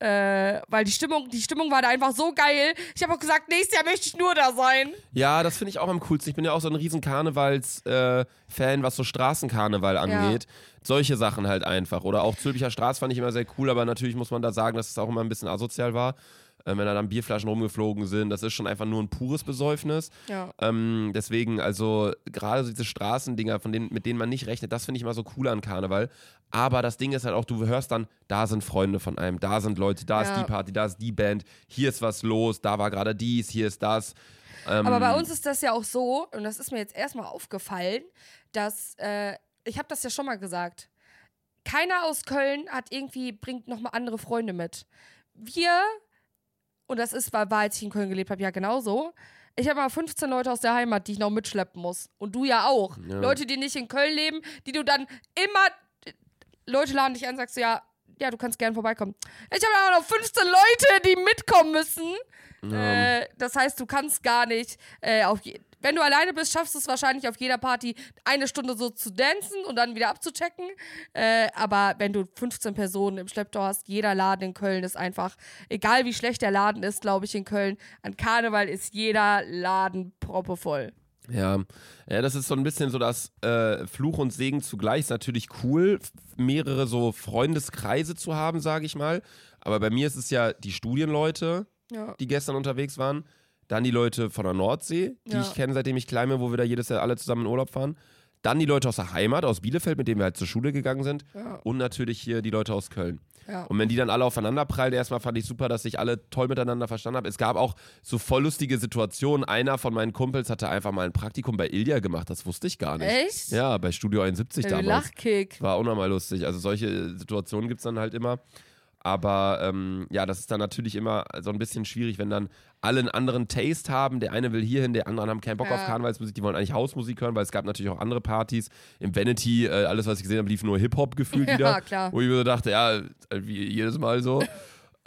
Äh, weil die Stimmung, die Stimmung war da einfach so geil. Ich habe auch gesagt, nächstes Jahr möchte ich nur da sein. Ja, das finde ich auch am coolsten. Ich bin ja auch so ein riesen Karnevals-Fan, was so Straßenkarneval angeht. Solche Sachen halt einfach. Oder auch Zülpicher Straße fand ich immer sehr cool, aber natürlich muss man da sagen, dass es auch immer ein bisschen asozial war. Äh, wenn da dann Bierflaschen rumgeflogen sind, das ist schon einfach nur ein pures Besäufnis. Ja. Ähm, deswegen, also gerade so diese Straßendinger, von denen, mit denen man nicht rechnet, das finde ich immer so cool an Karneval. Aber das Ding ist halt auch, du hörst dann, da sind Freunde von einem, da sind Leute, da ist Ja. die Party, da ist die Band, hier ist was los, da war gerade dies, hier ist das. Ähm, Aber bei uns ist das ja auch so, und das ist mir jetzt erstmal aufgefallen, dass, äh, ich habe das ja schon mal gesagt, keiner aus Köln hat irgendwie, bringt nochmal andere Freunde mit. Wir, und das ist, war, war als ich in Köln gelebt habe, ja genauso. Ich habe mal 15 Leute aus der Heimat, die ich noch mitschleppen muss. Und du ja auch. Ja. Leute, die nicht in Köln leben, die du dann immer. Leute laden dich an, sagst du, ja, ja, du kannst gern vorbeikommen. Ich habe aber noch 15 Leute, die mitkommen müssen. Äh, das heißt, du kannst gar nicht äh, auf je wenn du alleine bist, schaffst du es wahrscheinlich auf jeder Party eine Stunde so zu dancen und dann wieder abzuchecken. Äh, aber wenn du 15 Personen im Schlepptau hast, jeder Laden in Köln ist einfach, egal wie schlecht der Laden ist, glaube ich, in Köln, an Karneval ist jeder Laden proppevoll. Ja, ja, das ist so ein bisschen so das äh, Fluch und Segen zugleich. Ist natürlich cool, mehrere so Freundeskreise zu haben, sage ich mal. Aber bei mir ist es ja die Studienleute, Ja. die gestern unterwegs waren. Dann die Leute von der Nordsee, die Ja. ich kenne, seitdem ich klein bin, wo wir da jedes Jahr alle zusammen in Urlaub fahren. Dann die Leute aus der Heimat, aus Bielefeld, mit denen wir halt zur Schule gegangen sind. Ja. Und natürlich hier die Leute aus Köln. Ja. Und wenn die dann alle aufeinander prallen, erstmal fand ich super, dass ich alle toll miteinander verstanden habe. Es gab auch so voll lustige Situationen. Einer von meinen Kumpels hatte einfach mal ein Praktikum bei Ilja gemacht, das wusste ich gar nicht. Echt? Ja, bei Studio 71 Äh, damals. Lachkick. War auch nochmal lustig. Also solche Situationen gibt es dann halt immer. Aber ähm, ja, das ist dann natürlich immer so ein bisschen schwierig, wenn dann alle einen anderen Taste haben. Der eine will hierhin, der andere haben keinen Bock Ja. auf Karnevalsmusik, die wollen eigentlich Hausmusik hören, weil es gab natürlich auch andere Partys. Im Vanity, äh, alles, was ich gesehen habe, lief nur Hip-Hop gefühlt Ja, wieder. klar. Wo ich mir so dachte, ja, wie jedes Mal so.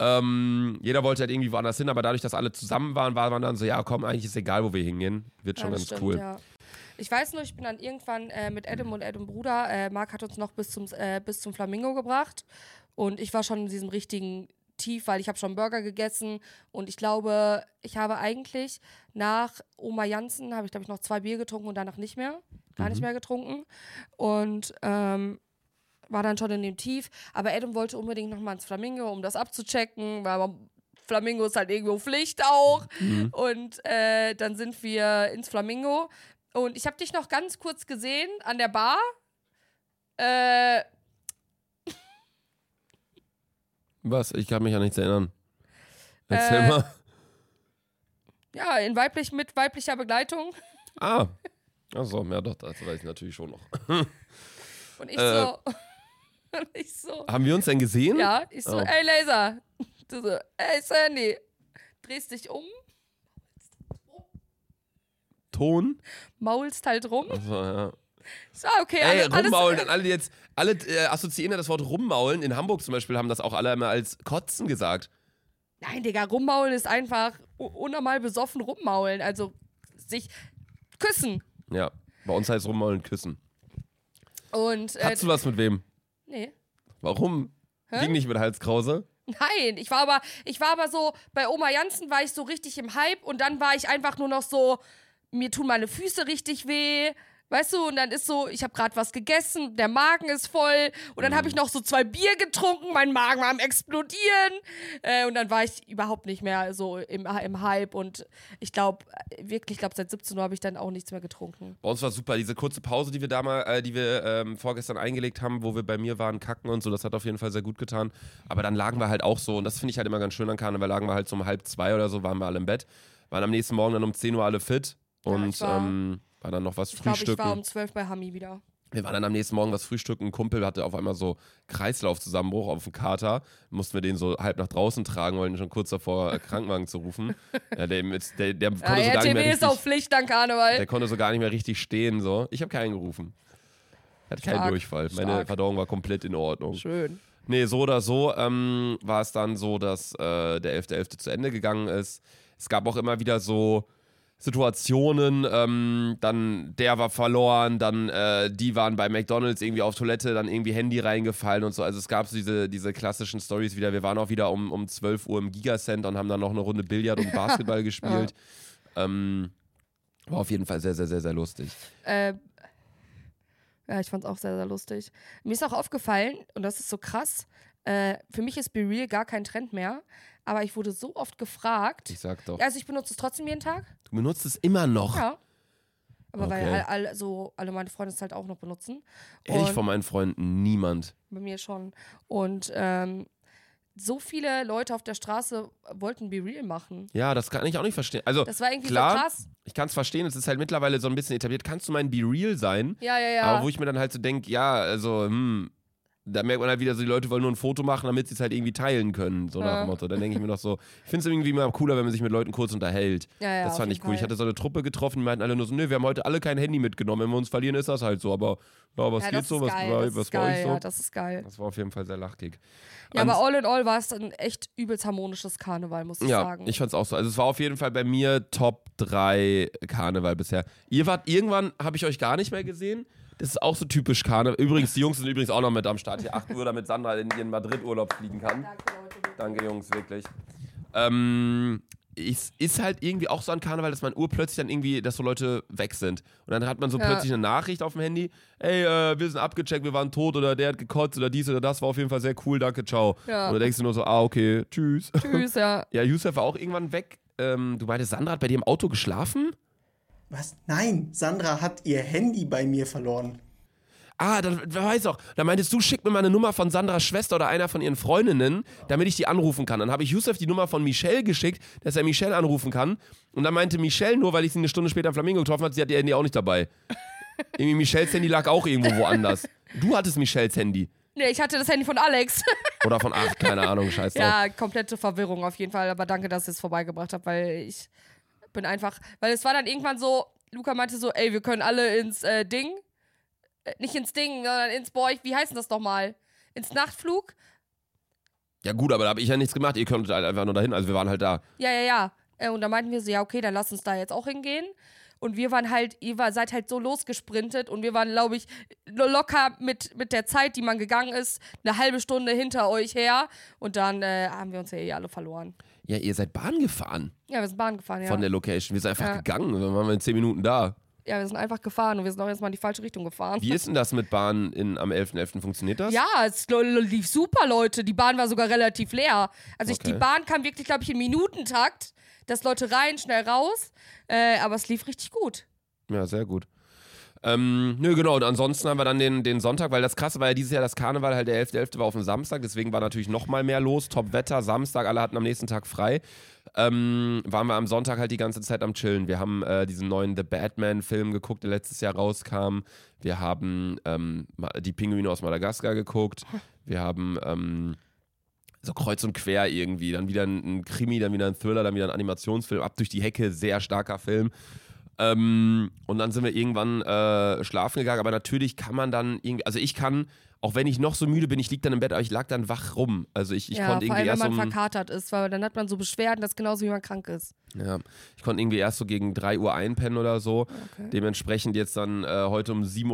ähm, jeder wollte halt irgendwie woanders hin, aber dadurch, dass alle zusammen waren, war man dann so, ja komm, eigentlich ist egal, wo wir hingehen. Wird schon Ja, ganz das cool. Ich weiß nur, ich bin dann irgendwann äh, mit Adam und Adam Bruder, äh, Marc hat uns noch bis zum, äh, bis zum Flamingo gebracht und ich war schon in diesem richtigen Tief, weil ich habe schon Burger gegessen und ich glaube, ich habe eigentlich nach Oma Jansen, habe ich glaube ich noch zwei Bier getrunken und danach nicht mehr, gar nicht mehr getrunken und ähm, war dann schon in dem Tief, aber Adam wollte unbedingt noch mal ins Flamingo, um das abzuchecken, weil man Flamingo ist halt irgendwo Pflicht auch. Und äh, dann sind wir ins Flamingo. Und ich habe dich noch ganz kurz gesehen an der Bar. Äh, Was? Ich kann mich an nichts erinnern. Erzähl Äh, mal. ja, in weiblich, mit weiblicher Begleitung. Ah. *laughs* Achso, ja doch, das weiß ich natürlich schon noch. *laughs* Und ich Äh. so. *laughs* Und ich so. Haben wir uns denn gesehen? Ja, ich so, Oh. ey Laser. Du so, ey Sandy. Drehst dich um, Ton? maulst halt rum. Achso, ja. So, okay, Ey, alle, alles, rummaulen, dann alle jetzt, alle äh, assoziieren ja das Wort rummaulen. In Hamburg zum Beispiel haben das auch alle immer als Kotzen gesagt. Nein, Digga, rummaulen ist einfach unnormal besoffen rummaulen. Also sich küssen. Ja, bei uns heißt rummaulen küssen. Und äh, Hattest du was mit wem? nee. Warum? Hä? Ging nicht mit Halskrause? Nein, ich war aber, ich war aber so, bei Oma Jansen war ich so richtig im Hype und dann war ich einfach nur noch so, mir tun meine Füße richtig weh. Weißt du, und dann ist so, ich habe gerade was gegessen, der Magen ist voll. Und dann habe ich noch so zwei Bier getrunken, mein Magen war am explodieren. Äh, und dann war ich überhaupt nicht mehr so im, im Hype. Und ich glaube, wirklich, ich glaube, seit 17 Uhr habe ich dann auch nichts mehr getrunken. Bei uns war super, diese kurze Pause, die wir da mal, äh, die wir ähm, vorgestern eingelegt haben, wo wir bei mir waren, kacken und so, das hat auf jeden Fall sehr gut getan. Aber dann lagen wir halt auch so, und das finde ich halt immer ganz schön an Karneval, lagen wir halt so um halb zwei oder so, waren wir alle im Bett, waren am nächsten Morgen dann um 10 Uhr alle fit. Und ich war- dann noch was Ich frühstücken. ich war um 12 bei Hami wieder. Wir waren dann am nächsten Morgen was frühstücken. Ein Kumpel hatte auf einmal so Kreislaufzusammenbruch auf dem Kater. Mussten wir den so halb nach draußen tragen, wollten schon kurz davor, äh, Krankenwagen zu rufen. *laughs* Ja, der, mit- der, der, konnte Ja, so gar nicht mehr ist richtig, auf Pflicht an Karneval. der konnte so gar nicht mehr richtig stehen. So. Ich habe keinen gerufen. Hat keinen Stark, Durchfall. Meine stark. Verdauung war komplett in Ordnung. Schön. Nee, so oder so ähm, war es dann so, dass äh, der 11.11. zu Ende gegangen ist. Es gab auch immer wieder so Situationen, ähm, dann der war verloren, dann äh, die waren bei McDonalds irgendwie auf Toilette, dann irgendwie Handy reingefallen und so. Also es gab so diese, diese klassischen Stories wieder. Wir waren auch wieder um, um 12 Uhr im Gigacenter und haben dann noch eine Runde Billard und *laughs* Basketball gespielt. Ähm, war auf jeden Fall sehr, sehr, sehr, sehr lustig. Äh, ja, ich fand's auch sehr, sehr lustig. Mir ist auch aufgefallen, und das ist so krass, äh, für mich ist Be Real gar kein Trend mehr, aber ich wurde so oft gefragt. Ich sag doch. Also ich benutze es trotzdem jeden Tag. Du benutzt es immer noch. Ja. Aber weil Okay. all, all, so alle meine Freunde es halt auch noch benutzen. Ehrlich, Und von meinen Freunden niemand. bei mir schon. Und ähm, so viele Leute auf der Straße wollten Be Real machen. Ja, das kann ich auch nicht verstehen. Also, Das war irgendwie klar, so krass. ich kann es verstehen, es ist halt mittlerweile so ein bisschen etabliert. Kannst du mein Be Real sein? Ja, ja, ja. Aber wo ich mir dann halt so denke, ja, also, hm, da merkt man halt wieder so, die Leute wollen nur ein Foto machen, damit sie es halt irgendwie teilen können, so nach dem Motto. Dann denke ich mir noch so, ich finde es irgendwie immer cooler, wenn man sich mit Leuten kurz unterhält. ja, ja, das fand ich cool. Ich Fall. hatte so eine Truppe getroffen, die meinten alle nur so, nö, wir haben heute alle kein Handy mitgenommen. Wenn wir uns verlieren, ist das halt so. Aber ja, was ja, geht so? Was, geil, war, was bei geil, euch so? Ja, das ist geil. das war auf jeden Fall sehr lachig. Ja, Ans- aber all in all war es ein echt übelst harmonisches Karneval, muss ich Ja, sagen. ich fand's auch so. Also es war auf jeden Fall bei mir Top 3 Karneval bisher. Ihr wart irgendwann, habe ich euch gar nicht mehr gesehen. Das ist auch so typisch Karneval. Übrigens, die Jungs sind übrigens auch noch mit am Start hier. 8 Uhr, damit Sandra in ihren Madrid-Urlaub fliegen kann. Danke, Leute. Danke, Jungs, wirklich. Ähm, es ist halt irgendwie auch so ein Karneval, dass man urplötzlich dann irgendwie, dass so Leute weg sind. Und dann hat man so Ja. plötzlich eine Nachricht auf dem Handy. Ey, äh, wir sind abgecheckt, wir waren tot oder der hat gekotzt oder dies oder das. War auf jeden Fall sehr cool, danke, ciao. Ja. Und dann denkst du nur so, ah, okay, tschüss. Tschüss, ja. *laughs* Ja, Yusuf war auch irgendwann weg. Ähm, du meintest, Sandra hat bei dir im Auto geschlafen? Was? Nein, Sandra hat ihr Handy bei mir verloren. Ah, dann wer weiß auch. Da meintest du, schick mir mal eine Nummer von Sandras Schwester oder einer von ihren Freundinnen, damit ich die anrufen kann. Dann habe ich Yusuf die Nummer von Michelle geschickt, dass er Michelle anrufen kann. Und dann meinte Michelle, nur weil ich sie eine Stunde später am Flamingo getroffen hat, sie hat ihr Handy auch nicht dabei. *laughs* Irgendwie Michelles Handy lag auch irgendwo woanders. Du hattest Michelles Handy. Nee, ich hatte das Handy von Alex. *laughs* Oder von acht, keine Ahnung, scheiß drauf. ja, komplette Verwirrung auf jeden Fall. Aber danke, dass ihr es vorbeigebracht habt, weil ich bin einfach. Weil es war dann irgendwann so, Luca meinte so, ey, wir können alle ins äh, Ding. Äh, nicht ins Ding, sondern ins Boy. Wie heißt denn das nochmal? Ins Nachtflug? Ja gut, aber da habe ich ja nichts gemacht. Ihr konntet halt einfach nur dahin. Also wir waren halt da. Ja, ja, ja. Äh, Und da meinten wir so, ja, okay, dann lass uns da jetzt auch hingehen. Und wir waren halt, ihr war, seid halt so losgesprintet und wir waren, glaube ich, lo- locker mit, mit der Zeit, die man gegangen ist, eine halbe Stunde hinter euch her. Und dann äh, haben wir uns ja eh alle verloren. Ja, ihr seid Bahn gefahren Ja, wir sind Bahn gefahren, ja. von der Location. Wir sind einfach Ja. gegangen. Dann waren wir in zehn Minuten da. ja, wir sind einfach gefahren und wir sind auch erstmal in die falsche Richtung gefahren. Wie ist denn das mit Bahn in, am 11.11.? Funktioniert das? Ja, es lief super, Leute. Die Bahn war sogar relativ leer. Also ich, die Okay. Bahn kam wirklich, glaube ich, in Minutentakt, dass Leute rein, schnell raus. Äh, aber es lief richtig gut. Ja, sehr gut. Ähm, nö, genau. Und ansonsten haben wir dann den, den Sonntag, weil das krasse war ja dieses Jahr das Karneval, halt der 11.11. war auf dem Samstag, deswegen war natürlich noch mal mehr los. Top-Wetter, Samstag, alle hatten am nächsten Tag frei. Ähm, waren wir am Sonntag halt die ganze Zeit am Chillen. Wir haben äh, diesen neuen The Batman-Film geguckt, der letztes Jahr rauskam. Wir haben ähm, die Pinguine aus Madagaskar geguckt. Wir haben ähm, so kreuz und quer irgendwie. Dann wieder ein, ein Krimi, dann wieder ein Thriller, dann wieder ein Animationsfilm. Ab durch die Hecke, sehr starker Film. Ähm, und dann sind wir irgendwann äh, schlafen gegangen. Aber natürlich kann man dann irgendwie, also ich kann, auch wenn ich noch so müde bin, ich lieg dann im Bett, aber ich lag dann wach rum. Also ich, ich ja, konnte irgendwie allem, wenn erst man um, verkatert ist, weil dann hat man so Beschwerden, das ist genauso wie man krank ist. ja, ich konnte irgendwie erst so gegen 3 Uhr einpennen oder so. Okay. Dementsprechend jetzt dann äh, heute um 7.50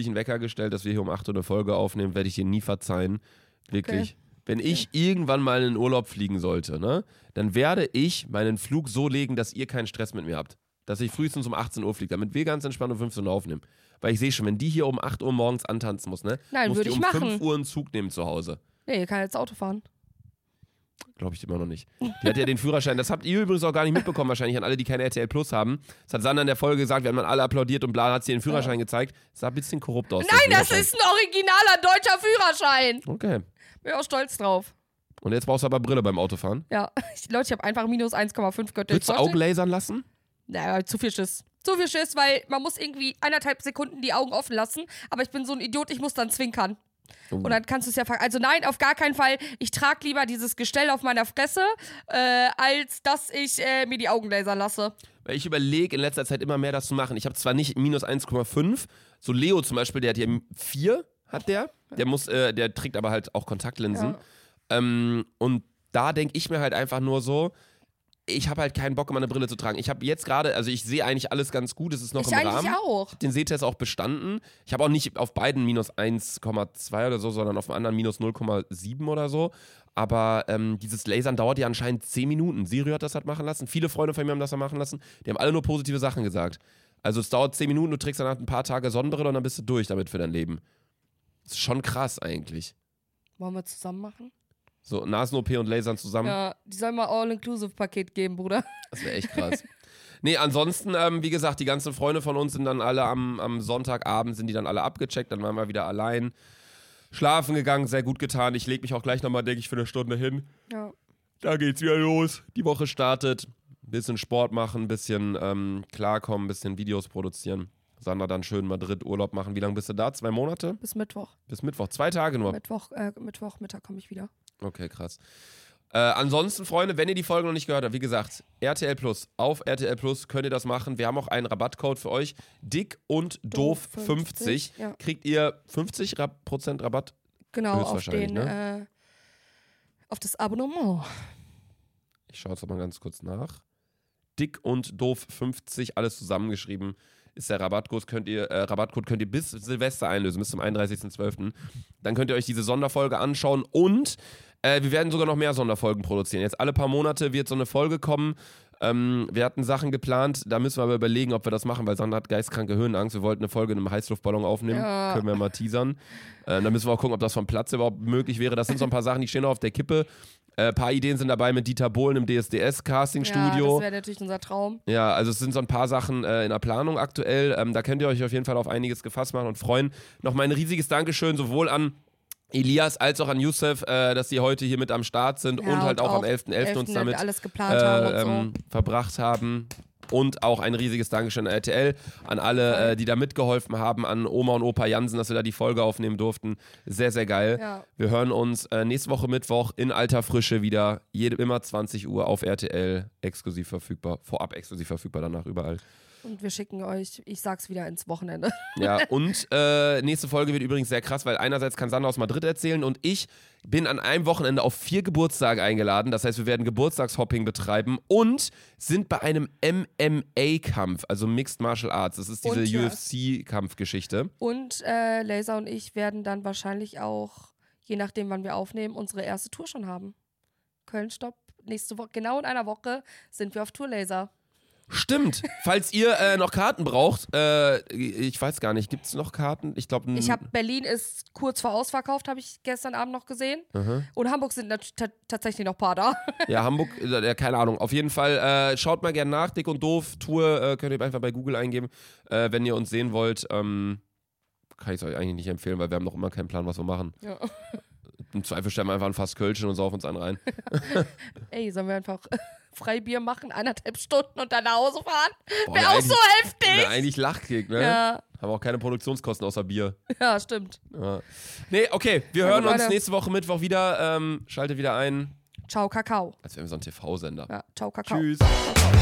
Uhr einen Wecker gestellt, dass wir hier um 8 Uhr eine Folge aufnehmen, werde ich dir nie verzeihen. Wirklich. Wenn ich irgendwann mal in den Urlaub fliegen sollte, ne, dann werde ich meinen Flug so legen, dass ihr keinen Stress mit mir habt. Dass ich frühestens um 18 Uhr fliege, damit wir ganz entspannt um 15 Uhr aufnehmen. Weil ich sehe schon, wenn die hier um 8 Uhr morgens antanzen muss, ne, Nein, würde die ich um machen. 5 Uhr einen Zug nehmen zu Hause. Nee, ihr kann jetzt Auto fahren. Glaube ich immer noch nicht. Die hat ja den Führerschein, das habt ihr übrigens auch gar nicht mitbekommen, wahrscheinlich an alle, die keine RTL Plus haben. Das hat Sandra in der Folge gesagt, wir haben dann alle applaudiert und bla, hat sie den Führerschein gezeigt. Sah ein bisschen korrupt aus. Nein, das ist ein originaler deutscher Führerschein. Okay. Bin auch stolz drauf. Und jetzt brauchst du aber Brille beim Autofahren. Ja, *laughs* ich, Leute, ich habe einfach minus 1,5 Gürtel. Würdest du Augen lasern lassen? Naja, zu viel Schiss. Zu viel Schiss, weil man muss irgendwie eineinhalb Sekunden die Augen offen lassen. Aber ich bin so ein Idiot, ich muss dann zwinkern. Oh. Und dann kannst du es ja Also nein, auf gar keinen Fall. Ich trage lieber dieses Gestell auf meiner Fresse, äh, als dass ich äh, mir die Augen lasern lasse. Weil ich überlege in letzter Zeit immer mehr das zu machen. Ich habe zwar nicht minus 1,5, so Leo zum Beispiel, der hat hier 4, hat der. Der muss, äh, der trägt aber halt auch Kontaktlinsen. Ähm, und da denke ich mir halt einfach nur so, ich habe halt keinen Bock, immer eine Brille zu tragen. Ich habe jetzt gerade, also ich sehe eigentlich alles ganz gut, es ist noch Ich im Rahmen. auch. Den Sehtest auch bestanden. Ich habe auch nicht auf beiden minus 1,2 oder so, sondern auf dem anderen minus 0,7 oder so. Aber ähm, dieses Lasern dauert ja anscheinend 10 Minuten. Sirio hat das halt machen lassen. Viele Freunde von mir haben das ja machen lassen. Die haben alle nur positive Sachen gesagt. Also es dauert 10 Minuten, du trägst danach ein paar Tage Sonnenbrille und dann bist du durch damit für dein Leben. Das ist schon krass eigentlich. Wollen wir zusammen machen? So Nasen-OP und Lasern zusammen. Ja, die sollen mal All-Inclusive-Paket geben, Bruder. Das wäre echt krass. nee, ansonsten, ähm, wie gesagt, die ganzen Freunde von uns sind dann alle am, am Sonntagabend, sind die dann alle abgecheckt, dann waren wir wieder allein. Schlafen gegangen, sehr gut getan. Ich lege mich auch gleich nochmal, denke ich, für eine Stunde hin. Ja. Da geht's wieder los. Die Woche startet. Bisschen Sport machen, bisschen ähm, klarkommen, bisschen Videos produzieren. Sandra dann schön Madrid Urlaub machen. Wie lange bist du da? Zwei Monate? Bis Mittwoch. Bis Mittwoch. Zwei Tage nur. Mittwoch, äh, Mittwoch, Mittag komme ich wieder. Okay, krass. Äh, ansonsten, Freunde, wenn ihr die Folge noch nicht gehört habt, wie gesagt, RTL Plus, auf RTL Plus könnt ihr das machen. Wir haben auch einen Rabattcode für euch. Dick und doof, Doof 50. 50, ja. Kriegt ihr 50 Rab Prozent Rabatt? Genau, auf den, ne? äh, auf das Abonnement. Ich schaue jetzt mal ganz kurz nach. Dick und doof 50, alles zusammengeschrieben. Ist der Rabattcode, könnt ihr, äh, Rabattcode könnt ihr bis Silvester einlösen, bis zum 31.12. Dann könnt ihr euch diese Sonderfolge anschauen und äh, wir werden sogar noch mehr Sonderfolgen produzieren. Jetzt alle paar Monate wird so eine Folge kommen. Ähm, wir hatten Sachen geplant, da müssen wir aber überlegen, ob wir das machen, weil Sandra hat geistkranke Höhenangst. Wir wollten eine Folge in einem Heißluftballon aufnehmen. Ja. Können wir mal teasern. Äh, da müssen wir auch gucken, ob das vom Platz überhaupt möglich wäre. Das sind so ein paar Sachen, die stehen noch auf der Kippe. Ein äh, paar Ideen sind dabei mit Dieter Bohlen im Ja, DSDS-Casting-Studio. das wäre natürlich unser Traum. Ja, also es sind so ein paar Sachen äh, in der Planung aktuell. Ähm, da könnt ihr euch auf jeden Fall auf einiges gefasst machen und freuen. Nochmal ein riesiges Dankeschön sowohl an Elias als auch an Youssef, äh, dass sie heute hier mit am Start sind Ja, und halt und auch, am auch 11.11. uns 11. damit alles geplant haben äh, und ähm, verbracht haben. Und auch ein riesiges Dankeschön an RTL, an alle, äh, die da mitgeholfen haben, an Oma und Opa Jansen, dass wir da die Folge aufnehmen durften. Sehr, sehr geil. Ja. Wir hören uns äh, nächste Woche Mittwoch in alter Frische wieder. Jede, immer 20 Uhr auf RTL, exklusiv verfügbar. Vorab exklusiv verfügbar, danach überall. Und wir schicken euch, ich sag's wieder, ins Wochenende. Ja, und äh, nächste Folge wird übrigens sehr krass, weil einerseits kann Sandra aus Madrid erzählen und ich bin an einem Wochenende auf vier Geburtstage eingeladen. Das heißt, wir werden Geburtstagshopping betreiben und sind bei einem MMA-Kampf, also Mixed Martial Arts. Das ist diese Und ja. UFC-Kampfgeschichte. Und äh, Laser und ich werden dann wahrscheinlich auch, je nachdem, wann wir aufnehmen, unsere erste Tour schon haben. Köln-Stopp. Nächste Woche, genau in einer Woche, sind wir auf Tour Laser. Stimmt. Falls ihr äh, noch Karten braucht, äh, ich weiß gar nicht, gibt es noch Karten? Ich glaube, Ich habe Berlin ist kurz vor ausverkauft, habe ich gestern Abend noch gesehen. Und Hamburg sind tatsächlich noch ein paar da. Ja, Hamburg, äh, keine Ahnung. Auf jeden Fall, äh, schaut mal gerne nach. Dick und Doof Tour äh, könnt ihr einfach bei Google eingeben. Äh, wenn ihr uns sehen wollt, ähm, kann ich es euch eigentlich nicht empfehlen, weil wir haben noch immer keinen Plan, was wir machen. Ja. Im Zweifel stellen wir einfach ein Fass Kölsch und saufen uns einen rein. *laughs* Ey, sollen wir einfach Freibier machen, eineinhalb Stunden und dann nach Hause fahren? Wäre wär auch so Wäre heftig. eigentlich Lachkick, ne? Ja, Haben auch keine Produktionskosten außer Bier. ja, stimmt. Ja. Nee, okay, wir hören uns nächste Woche Mittwoch wieder. Ähm, schaltet wieder ein, Ciao, Kakao. als wären wir so ein TV-Sender. Ja, ciao, Kakao. Tschüss. Ciao, ciao.